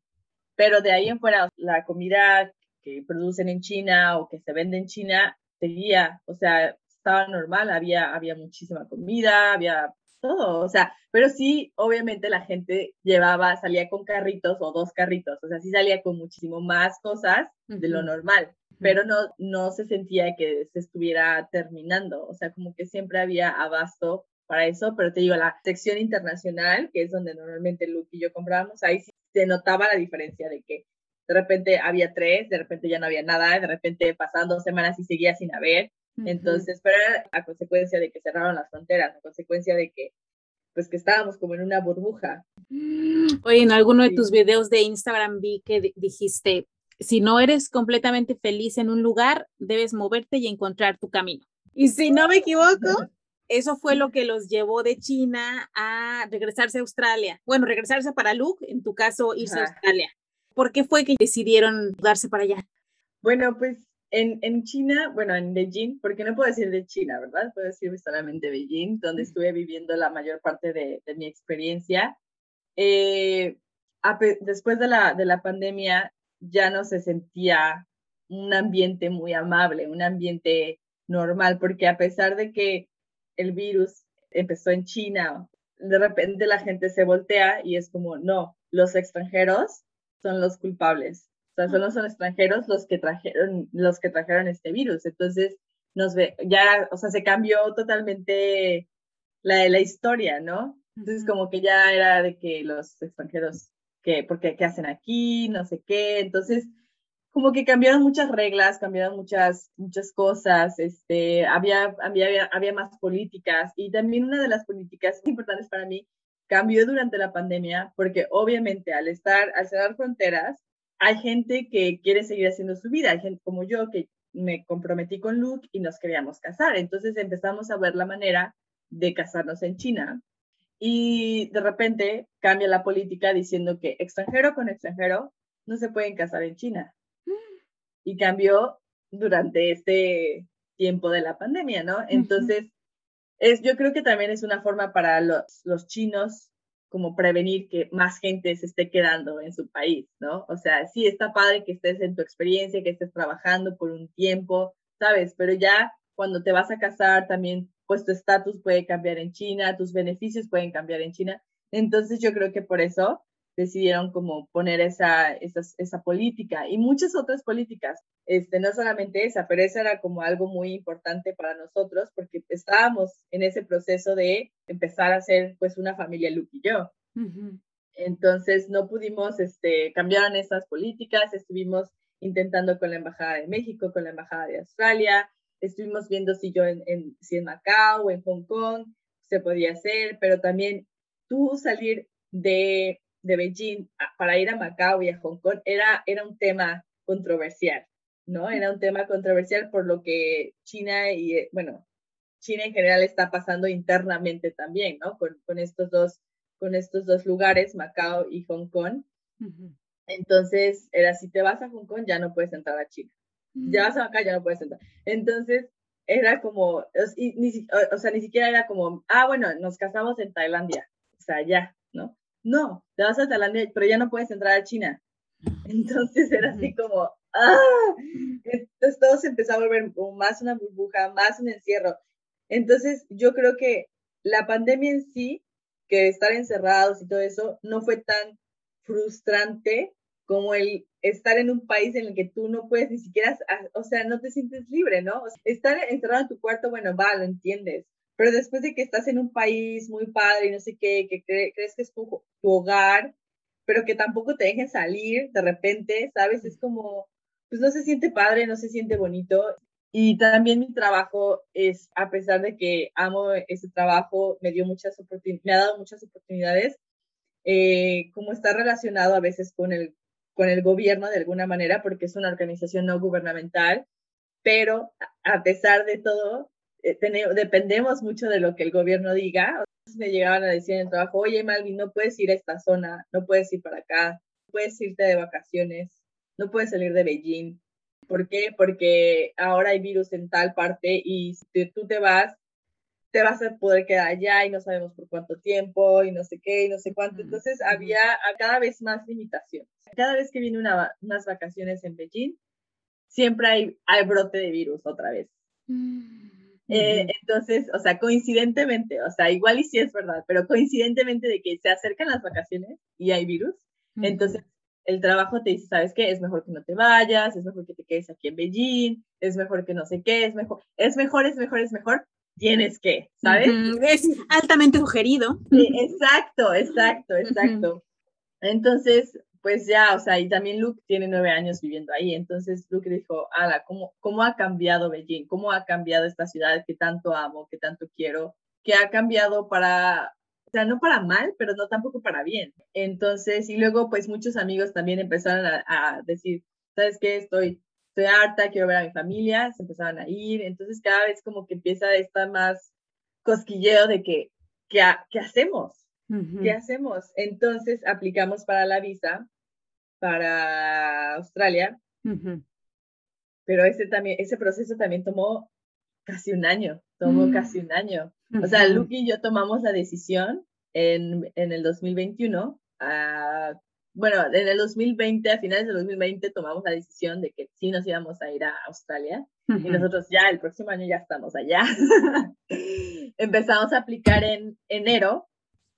[SPEAKER 2] pero de ahí en fuera, la comida que producen en China o que se vende en China seguía, o sea, estaba normal, había, había muchísima comida, había todo, o sea, pero sí, obviamente la gente llevaba, salía con carritos o dos carritos, o sea, sí salía con muchísimo más cosas de lo normal, pero no, no se sentía que se estuviera terminando, o sea, como que siempre había abasto para eso, pero te digo, la sección internacional, que es donde normalmente Luke y yo comprábamos, ahí sí se notaba la diferencia de que de repente había tres, de repente ya no había nada, de repente pasaban dos semanas y seguía sin haber. Entonces, pero era a consecuencia de que cerraron las fronteras, a consecuencia de que pues que estábamos como en una burbuja.
[SPEAKER 1] Oye, en alguno de tus videos de Instagram vi que dijiste, si no eres completamente feliz en un lugar, debes moverte y encontrar tu camino. Y si no me equivoco, eso fue lo que los llevó de China a regresarse a Australia. Bueno, regresarse para Luke, en tu caso, irse a Australia. ¿Por qué fue que decidieron darse para allá?
[SPEAKER 2] Bueno, pues en, en, China, bueno, en Beijing, porque no puedo decir de China, ¿verdad? Puedo decir solamente Beijing, donde estuve viviendo la mayor parte de, de mi experiencia. Eh, después de la, de la pandemia ya no se sentía un ambiente muy amable, un ambiente normal, porque a pesar de que el virus empezó en China, de repente la gente se voltea y es como, no, los extranjeros son los culpables. O sea, solo son extranjeros los que trajeron, los que trajeron este virus. Entonces, nos ve, ya, o sea, se cambió totalmente la, la historia, ¿no? Entonces, como que ya era de que los extranjeros, que, porque, ¿qué hacen aquí? No sé qué. Entonces, como que cambiaron muchas reglas, cambiaron muchas, muchas cosas, este, había, había, había más políticas y también una de las políticas importantes para mí cambió durante la pandemia porque obviamente al estar, al cerrar fronteras, hay gente que quiere seguir haciendo su vida, hay gente como yo que me comprometí con Luke y nos queríamos casar, entonces empezamos a ver la manera de casarnos en China y de repente cambia la política diciendo que extranjero con extranjero no se pueden casar en China. Y cambió durante este tiempo de la pandemia, ¿no? Entonces, es, yo creo que también es una forma para los, los chinos como prevenir que más gente se esté quedando en su país, ¿no? O sea, sí está padre que estés en tu experiencia, que estés trabajando por un tiempo, ¿sabes? Pero ya cuando te vas a casar también, pues tu estatus puede cambiar en China, tus beneficios pueden cambiar en China. Entonces yo creo que por eso decidieron como poner esa, esa, esa, política y muchas otras políticas, este, no solamente esa, pero esa era como algo muy importante para nosotros porque estábamos en ese proceso de empezar a ser pues una familia Luke y yo. Entonces no pudimos, este, cambiaron esas políticas, estuvimos intentando con la Embajada de México, con la Embajada de Australia, estuvimos viendo si yo en, en, si en Macao o en Hong Kong se podía hacer, pero también tú salir de, de Beijing para ir a Macao y a Hong Kong era, era un tema controversial, ¿no? Era un tema controversial por lo que China y, eh, bueno, China en general está pasando internamente también, ¿no? Con, con estos dos con estos dos lugares, Macao y Hong Kong. Entonces, era si te vas a Hong Kong, ya no puedes entrar a China. Ya vas a Macao, ya no puedes entrar. Entonces, era como, o, sea, ni siquiera era como, ah, bueno, nos casamos en Tailandia, o sea, ya, ¿no? No, te vas a Tailandia, pero ya no puedes entrar a China. Entonces era así como, ah, entonces todo se empezó a volver más una burbuja, más un encierro. Entonces yo creo que la pandemia en sí que estar encerrados y todo eso no fue tan frustrante como el estar en un país en el que tú no puedes ni siquiera, o sea, no te sientes libre, ¿no? estar encerrado en tu cuarto, bueno, va, lo entiendes, pero después de que estás en un país muy padre y no sé qué, que crees que es tu, tu hogar, pero que tampoco te dejen salir de repente, ¿sabes? Es como, pues no se siente padre, no se siente bonito. Y también mi trabajo es, a pesar de que amo ese trabajo, me dio muchas me ha dado muchas oportunidades, eh, como está relacionado a veces con el, con el gobierno de alguna manera, porque es una organización no gubernamental, pero a pesar de todo, eh, dependemos mucho de lo que el gobierno diga. me llegaban a decir en el trabajo, oye, Malvin, no puedes ir a esta zona, no puedes ir para acá, no puedes irte de vacaciones, no puedes salir de Beijing ¿Por qué? Porque ahora hay virus en tal parte y si tú te vas, te vas a poder quedar allá y no sabemos por cuánto tiempo y no sé qué y no sé cuánto. Entonces había cada vez más limitaciones. Cada vez que viene una, unas vacaciones en Beijing, siempre hay, hay brote de virus otra vez. Mm, eh, entonces, o sea, coincidentemente, o sea, igual y sí es verdad, pero coincidentemente de que se acercan las vacaciones y hay virus, entonces el trabajo te dice, ¿sabes qué? Es mejor que no te vayas, es mejor que te quedes aquí en Beijing, es mejor que no sé qué, es mejor, es mejor, es mejor, es mejor, tienes que, ¿sabes?
[SPEAKER 1] Es altamente sugerido.
[SPEAKER 2] exacto, exacto, exacto. Entonces, pues ya, o sea, y también Luke tiene nueve años viviendo ahí, entonces Luke dijo, ala, ¿cómo, ¿cómo ha cambiado Beijing? ¿Cómo ha cambiado esta ciudad que tanto amo, que tanto quiero? que ha cambiado para, o sea, no para mal, pero no tampoco para bien. Entonces, y luego pues muchos amigos también empezaron a, decir, ¿sabes qué? Estoy, estoy harta, quiero ver a mi familia, se empezaban a ir, entonces cada vez como que empieza esta más cosquilleo de que, ¿qué, qué hacemos? ¿Qué hacemos? Entonces aplicamos para la visa para Australia, pero ese, también, ese proceso también tomó casi un año, tomó mm. casi un año. O sea, Luke y yo tomamos la decisión en, en el 2021, bueno, en el 2020, a finales del 2020, tomamos la decisión de que sí nos íbamos a ir a Australia y nosotros ya el próximo año ya estamos allá. Empezamos a aplicar en enero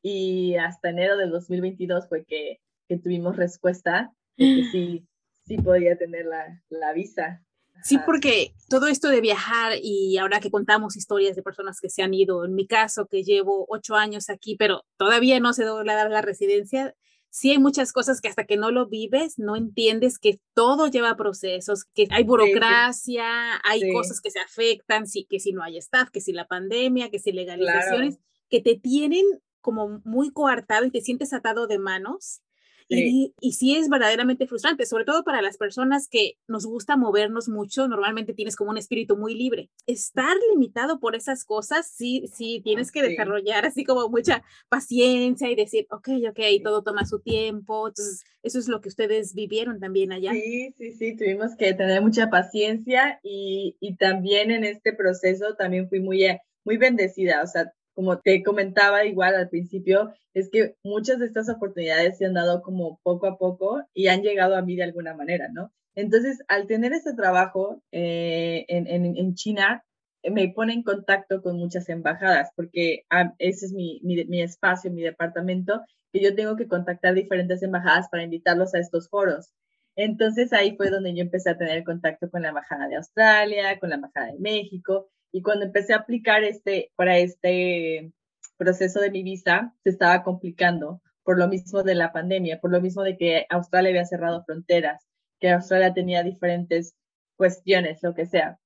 [SPEAKER 2] y hasta enero del 2022 fue que, que tuvimos respuesta de que sí, sí podía tener la, la visa.
[SPEAKER 1] Sí, porque todo esto de viajar y ahora que contamos historias de personas que se han ido, en mi caso que llevo ocho años aquí, pero todavía no se da la residencia, sí hay muchas cosas que hasta que no lo vives, no entiendes que todo lleva procesos, que hay burocracia, hay cosas que se afectan, sí, que si no hay staff, que si la pandemia, que si legalizaciones, que te tienen como muy coartado y te sientes atado de manos y, y, sí es verdaderamente frustrante, sobre todo para las personas que nos gusta movernos mucho, normalmente tienes como un espíritu muy libre. Estar limitado por esas cosas, sí, sí, tienes que desarrollar así como mucha paciencia y decir, ok, ok, todo toma su tiempo. Entonces, eso es lo que ustedes vivieron también allá.
[SPEAKER 2] Sí, sí, sí, tuvimos que tener mucha paciencia y, y también en este proceso también fui muy, muy bendecida, o sea, como te comentaba igual al principio, es que muchas de estas oportunidades se han dado como poco a poco y han llegado a mí de alguna manera, ¿no? Entonces, al tener este trabajo eh, en, en, China, me pone en contacto con muchas embajadas, porque ah, ese es mi, mi, mi, espacio, mi departamento, que yo tengo que contactar diferentes embajadas para invitarlos a estos foros. Entonces ahí fue donde yo empecé a tener contacto con la embajada de Australia, con la embajada de México, y cuando empecé a aplicar este, para este proceso de mi visa, se estaba complicando por lo mismo de la pandemia, por lo mismo de que Australia había cerrado fronteras, que Australia tenía diferentes cuestiones, lo que sea.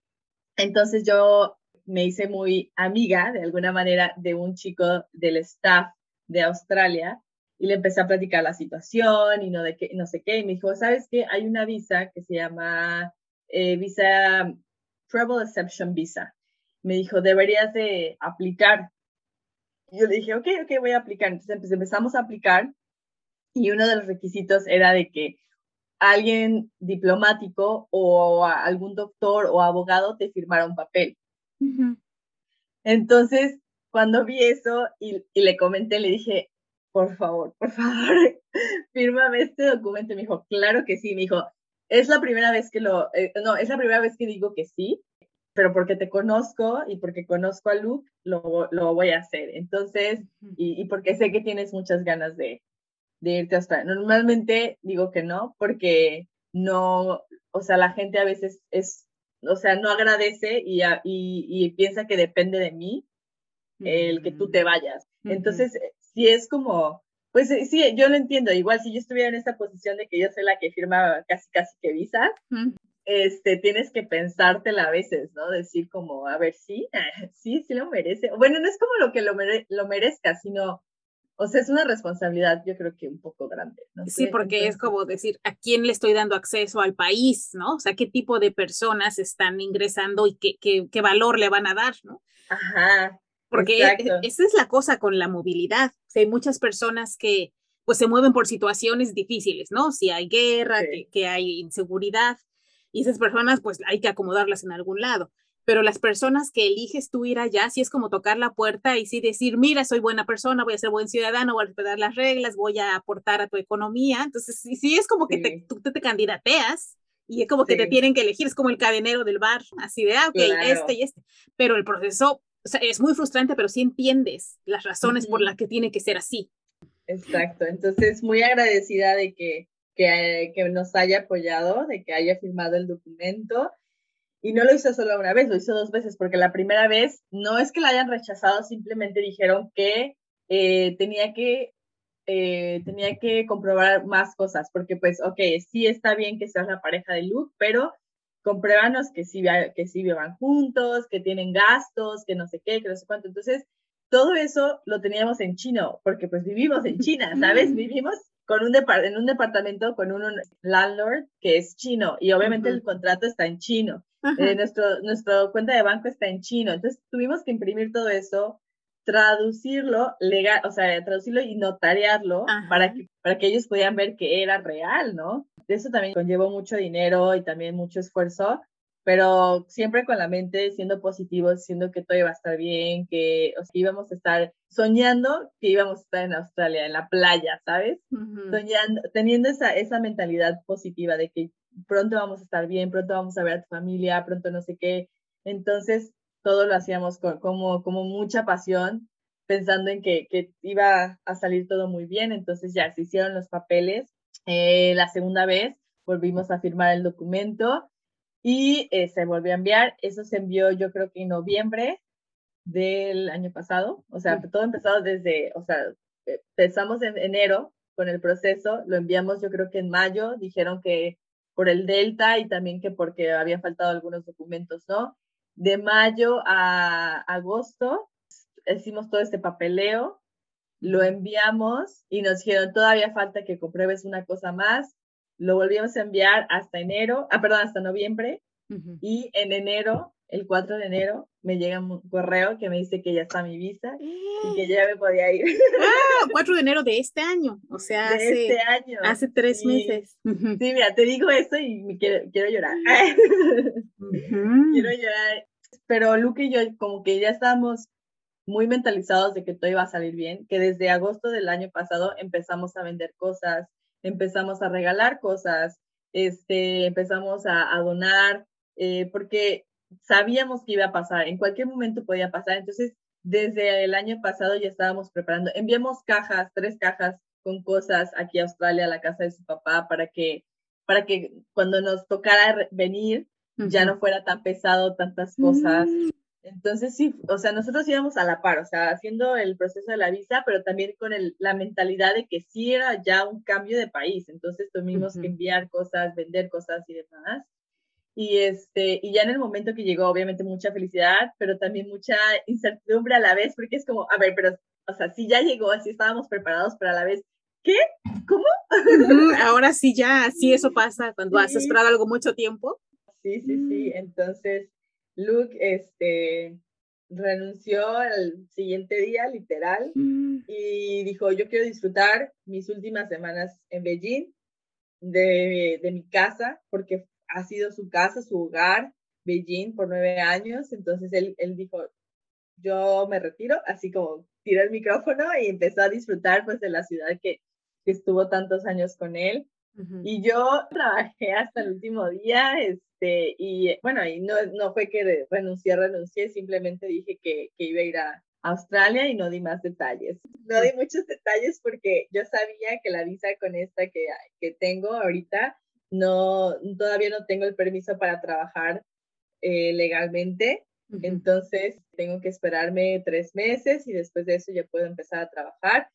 [SPEAKER 2] Entonces yo me hice muy amiga, de alguna manera, de un chico del staff de Australia y le empecé a platicar la situación y no, de qué, no sé qué. Y me dijo, ¿sabes qué? Hay una visa que se llama eh, visa Travel Exception Visa. Me dijo, deberías de aplicar. Y yo le dije, ok, ok, voy a aplicar. Entonces empezamos a aplicar y uno de los requisitos era de que alguien diplomático o algún doctor o abogado te firmara un papel. Entonces, cuando vi eso y, le comenté, le dije, por favor, por favor, fírmame este documento. Me dijo, claro que sí. Me dijo, es la primera vez que lo, eh, no, es la primera vez que digo que sí, pero porque te conozco y porque conozco a Luke, lo, lo voy a hacer. Entonces, y, y, porque sé que tienes muchas ganas de, de irte a Australia. Normalmente digo que no, porque no, o sea, la gente a veces es, o sea, no agradece y, y, piensa que depende de mí el que tú te vayas. Entonces, si es como, pues sí, yo lo entiendo. Igual si yo estuviera en esta posición de que yo soy la que firma casi, casi que visas, este, tienes que pensártela a veces, ¿no? Decir como, a ver, sí, sí, sí lo merece. Bueno, no es como lo que lo, lo merezca, sino o sea, es una responsabilidad, yo creo que un poco grande. ¿no?
[SPEAKER 1] Sí, porque es como decir, ¿a quién le estoy dando acceso al país, no? O sea, ¿qué tipo de personas están ingresando y qué, qué, qué valor le van a dar, no?
[SPEAKER 2] Ajá.
[SPEAKER 1] Porque e, esa es la cosa con la movilidad. O sea, hay muchas personas que pues se mueven por situaciones difíciles, ¿no? Si hay guerra, que, que hay inseguridad, y esas personas pues hay que acomodarlas en algún lado pero las personas que eliges tú ir allá, sí es como tocar la puerta y sí decir, mira, soy buena persona, voy a ser buen ciudadano, voy a respetar las reglas, voy a aportar a tu economía. Entonces, sí, sí es como que te, tú te, candidateas y es como que te tienen que elegir, es como el cadenero del bar, así de, ah, ok, este y este. Pero el proceso o sea, es muy frustrante, pero sí entiendes las razones por las que tiene que ser así.
[SPEAKER 2] Exacto, entonces muy agradecida de que, que, que nos haya apoyado, de que haya firmado el documento y no lo hizo solo una vez, lo hizo dos veces, porque la primera vez no es que la hayan rechazado, simplemente dijeron que eh, tenía que eh, tenía que comprobar más cosas, porque pues, ok, sí está bien que seas la pareja de Luke, pero compruébanos que sí, que sí vivan juntos, que tienen gastos, que no sé qué, que no sé cuánto. Entonces, todo eso lo teníamos en chino, porque pues vivimos en China, ¿sabes? Vivimos con un en un departamento con un, landlord que es chino y obviamente el contrato está en chino. Eh, nuestro, nuestra cuenta de banco está en chino. Entonces tuvimos que imprimir todo eso, traducirlo legal, o sea, traducirlo y notariarlo para que, para que ellos pudieran ver que era real, ¿no? Eso también conllevó mucho dinero y también mucho esfuerzo, pero siempre con la mente siendo positivos, siendo que todo iba a estar bien, que o sea, íbamos a estar soñando que íbamos a estar en Australia, en la playa, ¿sabes? Soñando, teniendo esa, esa mentalidad positiva de que pronto vamos a estar bien, pronto vamos a ver a tu familia, pronto no sé qué. Entonces, todo lo hacíamos con, como, como mucha pasión, pensando en que, que, iba a salir todo muy bien. Entonces, ya se hicieron los papeles. Eh, la segunda vez volvimos a firmar el documento y eh, se volvió a enviar. Eso se envió yo creo que en noviembre del año pasado. O sea, todo empezado desde, o sea, empezamos en enero con el proceso, lo enviamos yo creo que en mayo, dijeron que por el Delta y también que porque había faltado algunos documentos, ¿no? De mayo a agosto hicimos todo este papeleo, lo enviamos y nos dijeron, todavía falta que compruebes una cosa más, lo volvimos a enviar hasta enero, ah, perdón, hasta noviembre, y en enero el 4 de enero me llega un correo que me dice que ya está mi visa y que ya me podía ir.
[SPEAKER 1] Ah, 4 de enero de este año, o sea, hace, este año. hace tres meses.
[SPEAKER 2] Sí, mira, te digo eso y me quiero, quiero llorar. Quiero llorar. Pero Luke y yo como que ya estábamos muy mentalizados de que todo iba a salir bien, que desde agosto del año pasado empezamos a vender cosas, empezamos a regalar cosas, este, empezamos a, a donar, eh, porque sabíamos que iba a pasar, en cualquier momento podía pasar. Entonces, desde el año pasado ya estábamos preparando. Enviamos cajas, tres cajas con cosas aquí a Australia, a la casa de su papá, para que, para que cuando nos tocara venir ya no fuera tan pesado tantas cosas. Mm. Entonces, sí, o sea, nosotros íbamos a la par, o sea, haciendo el proceso de la visa, pero también con el, la mentalidad de que sí era ya un cambio de país. Entonces, tuvimos que enviar cosas, vender cosas y demás. Y, este, y ya en el momento que llegó, obviamente mucha felicidad, pero también mucha incertidumbre a la vez, porque es como, a ver, pero, o sea, si ya llegó, así estábamos preparados, pero a la vez, ¿qué? ¿Cómo?
[SPEAKER 1] Ahora sí, ya, sí, eso pasa cuando has esperado algo mucho tiempo.
[SPEAKER 2] Sí, sí, sí. Mm. Entonces, Luke, este, renunció al siguiente día, literal, mm. y dijo, yo quiero disfrutar mis últimas semanas en Beijing, de, de mi casa, porque ha sido su casa, su hogar, Beijing, por nueve años. Entonces él, él dijo, yo me retiro, así como tiró el micrófono y empezó a disfrutar pues de la ciudad que, que estuvo tantos años con él. Y yo trabajé hasta el último día, este, y bueno, y no, no fue que renuncié, renuncié, simplemente dije que, que iba a ir a Australia y no di más detalles. No di muchos detalles porque yo sabía que la visa con esta que, que tengo ahorita no, todavía no tengo el permiso para trabajar eh, legalmente, entonces tengo que esperarme tres meses y después de eso ya puedo empezar a trabajar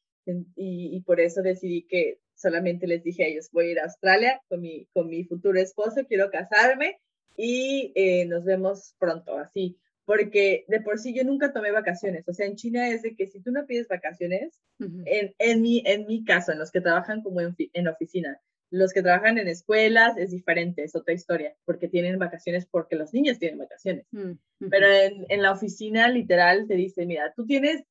[SPEAKER 2] y, por eso decidí que solamente les dije a ellos, voy a ir a Australia con mi, con mi futuro esposo, quiero casarme y eh, nos vemos pronto, así, porque de por sí yo nunca tomé vacaciones, o sea, en China es de que si tú no pides vacaciones, en, en, mi, en mi caso, en los que trabajan como en, en oficina, los que trabajan en escuelas es diferente, es otra historia, porque tienen vacaciones porque los niños tienen vacaciones. Mm, Pero en, en, la oficina literal te dice, mira, tú tienes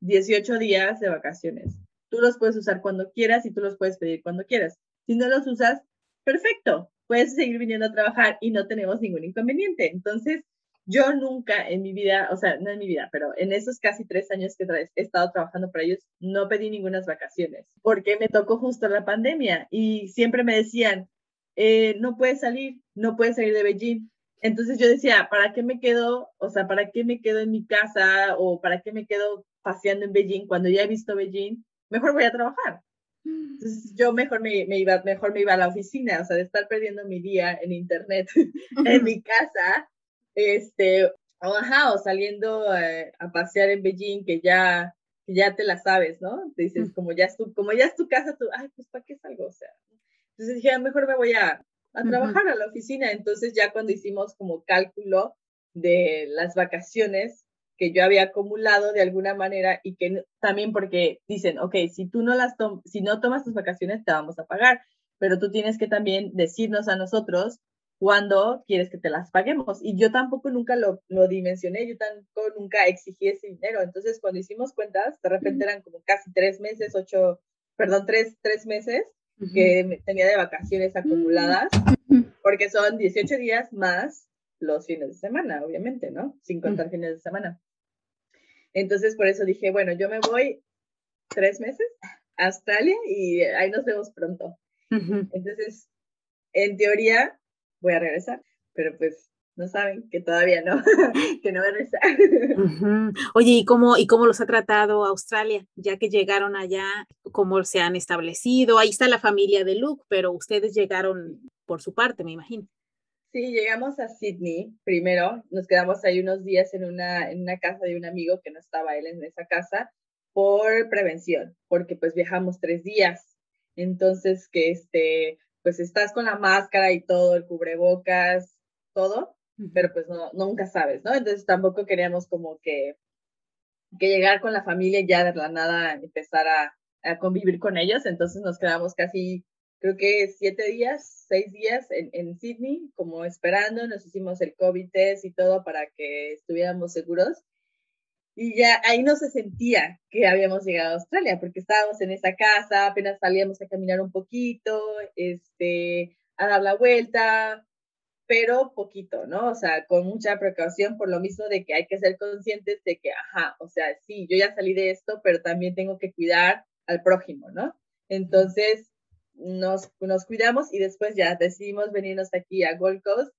[SPEAKER 2] 18 días de vacaciones. Tú los puedes usar cuando quieras y tú los puedes pedir cuando quieras. Si no los usas, perfecto, puedes seguir viniendo a trabajar y no tenemos ningún inconveniente. Entonces, yo nunca en mi vida, o sea, no en mi vida, pero en esos casi tres años que he estado trabajando para ellos, no pedí ninguna vacaciones, porque me tocó justo la pandemia y siempre me decían, eh, no puedes salir, no puedes salir de Beijing. Entonces yo decía, ¿para qué me quedo, o sea, para qué me quedo en mi casa o para qué me quedo paseando en Beijing cuando ya he visto Beijing? Mejor voy a trabajar. Entonces yo mejor me, me, iba, mejor me iba a la oficina, o sea, de estar perdiendo mi día en internet en mi casa, este, ajá, o saliendo eh, a pasear en Beijing, que ya, ya te la sabes, ¿no? Te dices, como ya es tu, como ya es tu casa, tú, ay, pues ¿para qué salgo? O sea, entonces dije, ah, mejor me voy a, a trabajar a la oficina. Entonces ya cuando hicimos como cálculo de las vacaciones que yo había acumulado de alguna manera y que también porque dicen, ok, si tú no las si no tomas tus vacaciones te vamos a pagar, pero tú tienes que también decirnos a nosotros cuándo quieres que te las paguemos. Y yo tampoco nunca lo, lo, dimensioné, yo tampoco nunca exigí ese dinero. Entonces, cuando hicimos cuentas, de repente eran como casi tres meses, ocho, perdón, tres, tres meses que tenía de vacaciones acumuladas, porque son 18 días más los fines de semana, obviamente, ¿no? Sin contar fines de semana. Entonces, por eso dije, bueno, yo me voy tres meses a Australia y ahí nos vemos pronto. Entonces, en teoría, voy a regresar, pero pues no saben que todavía no, que no voy a regresar.
[SPEAKER 1] Oye, ¿y cómo, ¿y cómo los ha tratado Australia? Ya que llegaron allá, ¿cómo se han establecido? Ahí está la familia de Luke, pero ustedes llegaron por su parte, me imagino.
[SPEAKER 2] Sí, llegamos a Sydney primero, nos quedamos ahí unos días en una, en una casa de un amigo que no estaba él en esa casa por prevención, porque pues viajamos tres días. Entonces, que este, pues estás con la máscara y todo, el cubrebocas, todo, pero pues no, nunca sabes, ¿no? Entonces tampoco queríamos como que, que llegar con la familia y ya de la nada empezar a, a convivir con ellos, entonces nos quedamos casi, creo que siete días, seis días en, en Sydney, como esperando, nos hicimos el COVID test y todo para que estuviéramos seguros y ya ahí no se sentía que habíamos llegado a Australia, porque estábamos en esa casa, apenas salíamos a caminar un poquito, este, a dar la vuelta, pero poquito, ¿no? O sea, con mucha precaución por lo mismo de que hay que ser conscientes de que, ajá, o sea, sí, yo ya salí de esto, pero también tengo que cuidar al prójimo, ¿no? Entonces, nos, nos cuidamos y después ya decidimos venirnos aquí a Gold Coast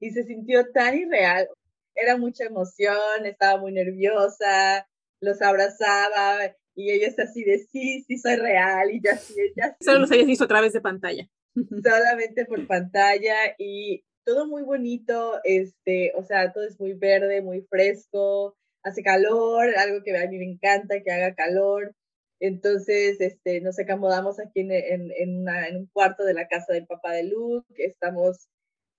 [SPEAKER 2] y se sintió tan irreal. Era mucha emoción, estaba muy nerviosa, los abrazaba y ellos así de sí, sí soy real y ya sí, ya sí.
[SPEAKER 1] Solo los habías visto a través de pantalla.
[SPEAKER 2] Solamente por pantalla y todo muy bonito, este, o sea, todo es muy verde, muy fresco, hace calor, algo que a mí me encanta, que haga calor. Entonces, este, nos acomodamos aquí en, en, en, un cuarto de la casa del papá de Luke, estamos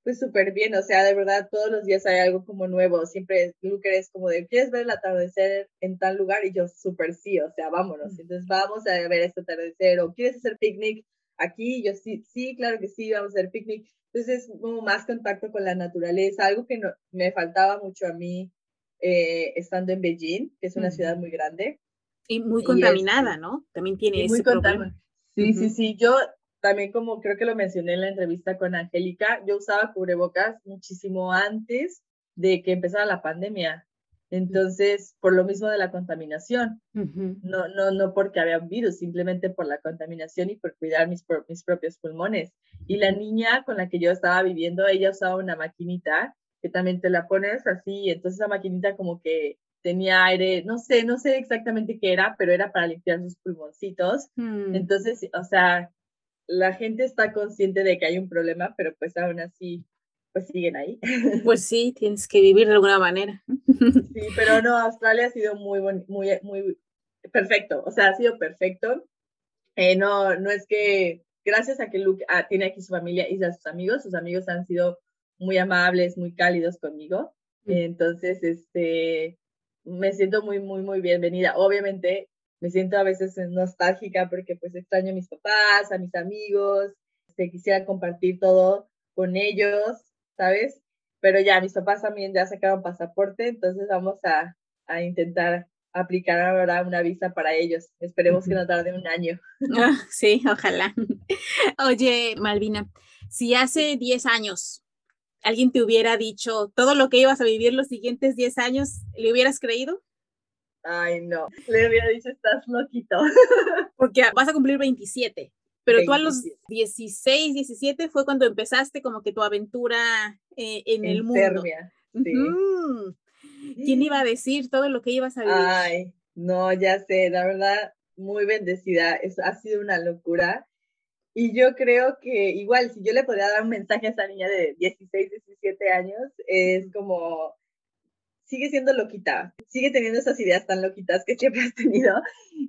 [SPEAKER 2] pues súper bien, o sea, de verdad todos los días hay algo como nuevo, siempre Luke es como de, ¿quieres ver el atardecer en tal lugar? Y yo súper sí, o sea, vámonos, entonces vamos a ver este atardecer, o ¿quieres hacer picnic aquí? yo sí, sí, claro que sí, vamos a hacer picnic. Entonces, como más contacto con la naturaleza, algo que no, me faltaba mucho a mí eh, estando en Beijing, que es una ciudad muy grande.
[SPEAKER 1] Y muy contaminada, ¿no? También tiene ese problema.
[SPEAKER 2] Sí, sí, sí. Yo también, como creo que lo mencioné en la entrevista con Angélica, yo usaba cubrebocas muchísimo antes de que empezara la pandemia. Entonces, por lo mismo de la contaminación, no, no, no porque había un virus, simplemente por la contaminación y por cuidar mis, mis propios pulmones. Y la niña con la que yo estaba viviendo, ella usaba una maquinita que también te la pones así, entonces esa maquinita como que tenía aire, no sé, no sé exactamente qué era, pero era para limpiar sus pulmoncitos. Hmm. Entonces, o sea, la gente está consciente de que hay un problema, pero pues aún así, pues siguen ahí.
[SPEAKER 1] Pues sí, tienes que vivir de alguna manera.
[SPEAKER 2] Sí, pero no, Australia ha sido muy, muy, muy perfecto, o sea, ha sido perfecto. Eh, no, no es que, gracias a que Luke ah, tiene aquí su familia y a sus amigos, sus amigos han sido muy amables, muy cálidos conmigo. Mm. Entonces, este, me siento muy, muy, muy bienvenida. Obviamente, me siento a veces nostálgica porque pues extraño a mis papás, a mis amigos, este, quisiera compartir todo con ellos, ¿sabes? Pero ya, mis papás también ya sacaron pasaporte, entonces vamos a, a intentar aplicar ahora una visa para ellos. Esperemos que no tarde un año.
[SPEAKER 1] Ah, sí, ojalá. Oye, Malvina, si hace 10 años alguien te hubiera dicho todo lo que ibas a vivir los siguientes 10 años, ¿le hubieras creído?
[SPEAKER 2] Ay, no, le hubiera dicho, estás loquito.
[SPEAKER 1] Porque vas a cumplir 27, pero tú a los 16, 17 fue cuando empezaste como que tu aventura eh, en, el mundo. Sí. ¿Quién iba a decir todo lo que ibas a vivir?
[SPEAKER 2] Ay, no, ya sé, la verdad, muy bendecida, eso ha sido una locura. Y yo creo que igual, si yo le podría dar un mensaje a esa niña de 16, 17 años, es como, sigue siendo loquita, sigue teniendo esas ideas tan loquitas que siempre has tenido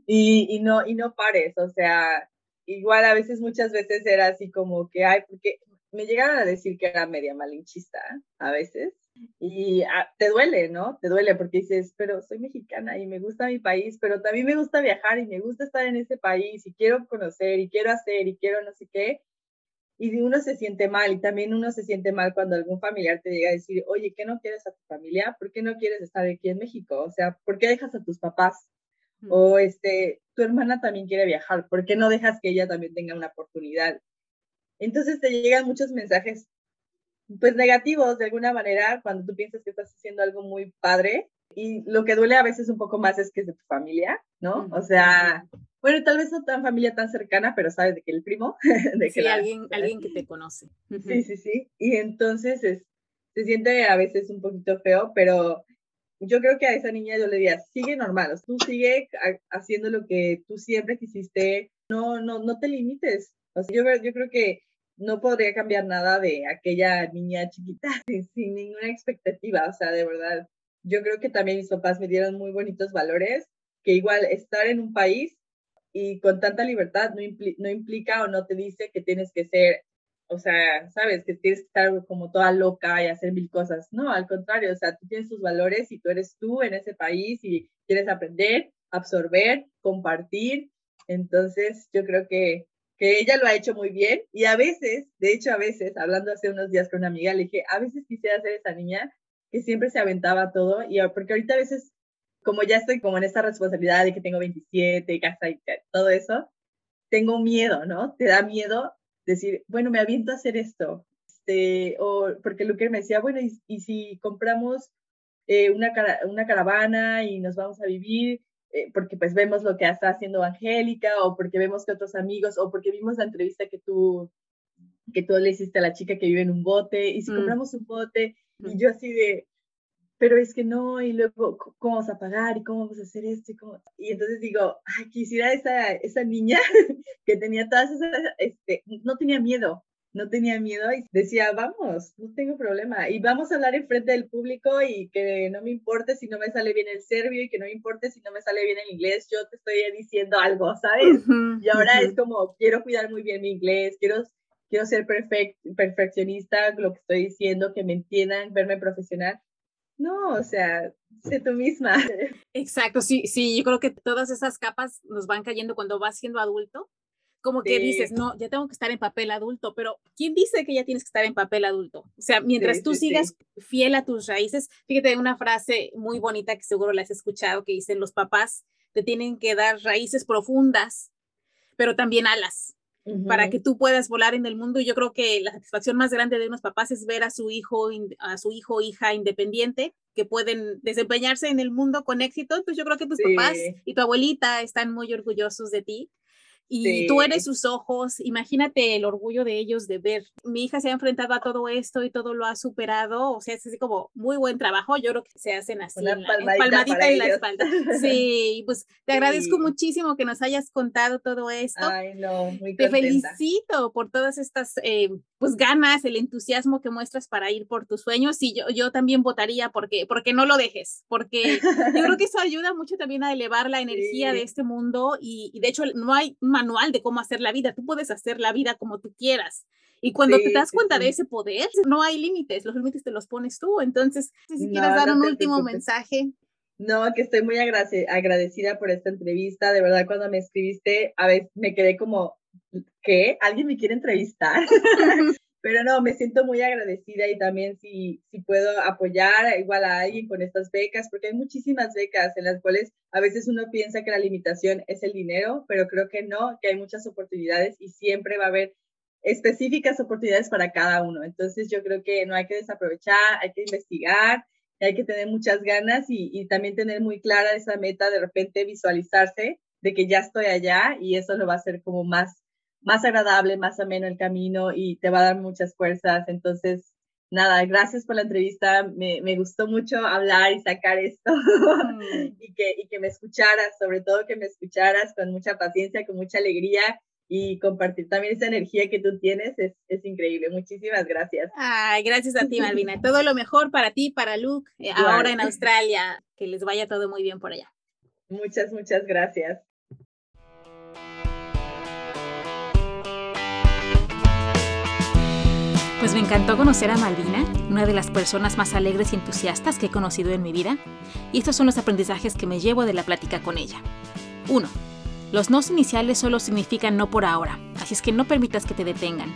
[SPEAKER 2] y, y, no, y no pares, o sea, igual a veces, muchas veces era así como que, ay, porque me llegaron a decir que era media malinchista a veces y ah, te duele, ¿no? Te duele porque dices, pero soy mexicana y me gusta mi país, pero también me gusta viajar y me gusta estar en ese país y quiero conocer y quiero hacer y quiero no sé qué. Y uno se siente mal y también uno se siente mal cuando algún familiar te llega a decir, oye, ¿qué no quieres a tu familia? ¿Por qué no quieres estar aquí en México? O sea, ¿por qué dejas a tus papás? O este, tu hermana también quiere viajar, ¿por qué no dejas que ella también tenga una oportunidad? Entonces te llegan muchos mensajes pues negativos de alguna manera cuando tú piensas que estás haciendo algo muy padre y lo que duele a veces un poco más es que es de tu familia, ¿no? O sea, bueno, tal vez no tan familia tan cercana, pero sabes de que el primo, de
[SPEAKER 1] que alguien, alguien que te conoce.
[SPEAKER 2] Sí, sí, sí. Y entonces es, se siente a veces un poquito feo, pero yo creo que a esa niña yo le diría, sigue normal, tú sigue haciendo lo que tú siempre quisiste, no, no, no te limites. O sea, yo, yo creo que no podría cambiar nada de aquella niña chiquita sin, ninguna expectativa, o sea, de verdad, yo creo que también mis papás me dieron muy bonitos valores, que igual estar en un país y con tanta libertad no, implica o no te dice que tienes que ser, o sea, sabes, que tienes que estar como toda loca y hacer mil cosas. No, al contrario, o sea, tú tienes tus valores y tú eres tú en ese país y quieres aprender, absorber, compartir. Entonces, yo creo que que ella lo ha hecho muy bien y a veces, de hecho a veces, hablando hace unos días con una amiga, le dije, a veces quisiera ser esa niña que siempre se aventaba todo y porque ahorita a veces, como ya estoy como en esta responsabilidad de que tengo 27, casa y todo eso, tengo miedo, ¿no? Te da miedo decir, bueno, me aviento a hacer esto. Este, o porque Luker me decía, bueno, ¿y, si compramos eh, una, una caravana y nos vamos a vivir? Eh, porque pues vemos lo que está haciendo Angélica o porque vemos que otros amigos o porque vimos la entrevista que tú que tú le hiciste a la chica que vive en un bote, y si mm. compramos un bote, y mm. yo así de, pero es que no, y luego, ¿cómo vamos a pagar? ¿Y cómo vamos a hacer esto? Y, cómo? y entonces digo, ay, quisiera esa, esa niña que tenía todas esas, este, no tenía miedo, no tenía miedo y decía, vamos, no tengo problema. Y vamos a hablar en frente del público y que no me importe si no me sale bien el serbio y que no me importe si no me sale bien el inglés, yo te estoy diciendo algo, ¿sabes? y ahora es como, quiero cuidar muy bien mi inglés, quiero quiero ser perfect, perfeccionista, lo que estoy diciendo, que me entiendan, verme profesional. No, o sea, sé tú misma.
[SPEAKER 1] Exacto, sí, sí, yo creo que todas esas capas nos van cayendo cuando vas siendo adulto. Como que dices, no, ya tengo que estar en papel adulto, pero ¿quién dice que ya tienes que estar en papel adulto? O sea, mientras tú sigas fiel a tus raíces, fíjate una frase muy bonita que seguro la has escuchado que dicen los papás te tienen que dar raíces profundas, pero también alas para que tú puedas volar en el mundo. Y yo creo que la satisfacción más grande de unos papás es ver a su hijo, a su hijo o hija independiente, que pueden desempeñarse en el mundo con éxito. Entonces yo creo que tus papás y tu abuelita están muy orgullosos de ti y tú eres sus ojos, imagínate el orgullo de ellos de ver, mi hija se ha enfrentado a todo esto y todo lo ha superado, o sea, es así como muy buen trabajo, yo creo que se hacen así, Una palmadita, en la espalda. Sí, pues te agradezco muchísimo que nos hayas contado todo esto.
[SPEAKER 2] Ay, no, muy
[SPEAKER 1] Te felicito por todas estas, eh, pues ganas, el entusiasmo que muestras para ir por tus sueños y yo, yo también votaría porque, porque no lo dejes, porque yo creo que eso ayuda mucho también a elevar la energía de este mundo y, y de hecho no hay manual de cómo hacer la vida, tú puedes hacer la vida como tú quieras. Y cuando te das cuenta de ese poder, no hay límites, los límites te los pones tú. Entonces, si quieres dar un último mensaje.
[SPEAKER 2] No, que estoy muy agradecida por esta entrevista. De verdad, cuando me escribiste, a veces me quedé como, ¿qué? ¿Alguien me quiere entrevistar? Pero no, me siento muy agradecida y también si, si puedo apoyar igual a alguien con estas becas, porque hay muchísimas becas en las cuales a veces uno piensa que la limitación es el dinero, pero creo que no, que hay muchas oportunidades y siempre va a haber específicas oportunidades para cada uno. Entonces yo creo que no hay que desaprovechar, hay que investigar, hay que tener muchas ganas y, y también tener muy clara esa meta, de repente visualizarse de que ya estoy allá y eso lo va a hacer como más más agradable, más ameno el camino y te va a dar muchas fuerzas. Entonces, nada, gracias por la entrevista. Me, me gustó mucho hablar y sacar esto mm. y, que, y que me escucharas, sobre todo que me escucharas con mucha paciencia, con mucha alegría y compartir también esa energía que tú tienes es, es, increíble. Muchísimas gracias.
[SPEAKER 1] Ay, gracias a ti, Malvina. Todo lo mejor para ti, para Luke, eh, ahora en Australia. Que les vaya todo muy bien por allá.
[SPEAKER 2] Muchas, muchas gracias.
[SPEAKER 1] Pues me encantó conocer a Malvina, una de las personas más alegres y entusiastas que he conocido en mi vida, y estos son los aprendizajes que me llevo de la plática con ella. 1. Los nos iniciales solo significan no por ahora, así es que no permitas que te detengan.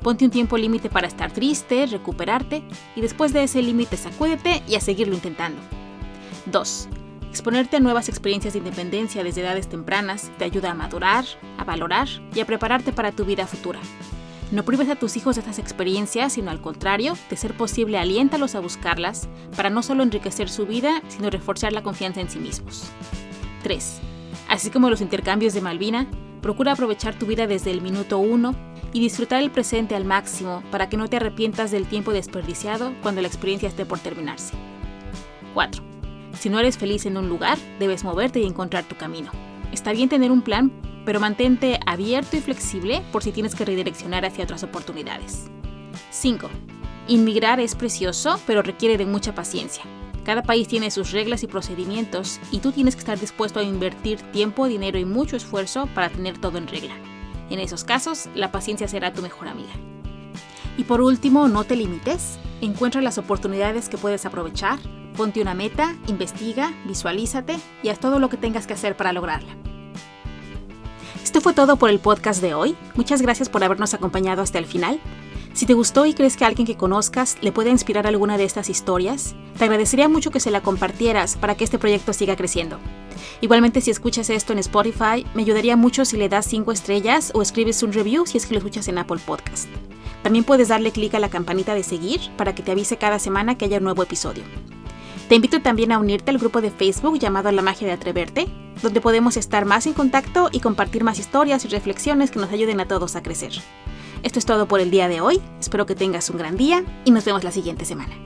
[SPEAKER 1] Ponte un tiempo límite para estar triste, recuperarte, y después de ese límite sacúdete y a seguirlo intentando. 2. Exponerte a nuevas experiencias de independencia desde edades tempranas te ayuda a madurar, a valorar y a prepararte para tu vida futura. No prives a tus hijos de estas experiencias, sino al contrario, de ser posible, aliéntalos a buscarlas para no solo enriquecer su vida, sino reforzar la confianza en sí mismos. 3. Así como los intercambios de Malvina, procura aprovechar tu vida desde el minuto 1 y disfrutar el presente al máximo para que no te arrepientas del tiempo desperdiciado cuando la experiencia esté por terminarse. 4. Si no eres feliz en un lugar, debes moverte y encontrar tu camino. Está bien tener un plan, pero mantente abierto y flexible por si tienes que redireccionar hacia otras oportunidades. 5. Inmigrar es precioso, pero requiere de mucha paciencia. Cada país tiene sus reglas y procedimientos y tú tienes que estar dispuesto a invertir tiempo, dinero y mucho esfuerzo para tener todo en regla. En esos casos, la paciencia será tu mejor amiga. Y por último, no te limites. Encuentra las oportunidades que puedes aprovechar, ponte una meta, investiga, visualízate y haz todo lo que tengas que hacer para lograrla. Esto fue todo por el podcast de hoy. Muchas gracias por habernos acompañado hasta el final. Si te gustó y crees que alguien que conozcas le puede inspirar alguna de estas historias, te agradecería mucho que se la compartieras para que este proyecto siga creciendo. Igualmente, si escuchas esto en Spotify, me ayudaría mucho si le das 5 estrellas o escribes un review si es que lo escuchas en Apple Podcast. También puedes darle clic a la campanita de seguir para que te avise cada semana que haya un nuevo episodio. Te invito también a unirte al grupo de Facebook llamado La Magia de Atreverte, donde podemos estar más en contacto y compartir más historias y reflexiones que nos ayuden a todos a crecer. Esto es todo por el día de hoy. Espero que tengas un gran día y nos vemos la siguiente semana.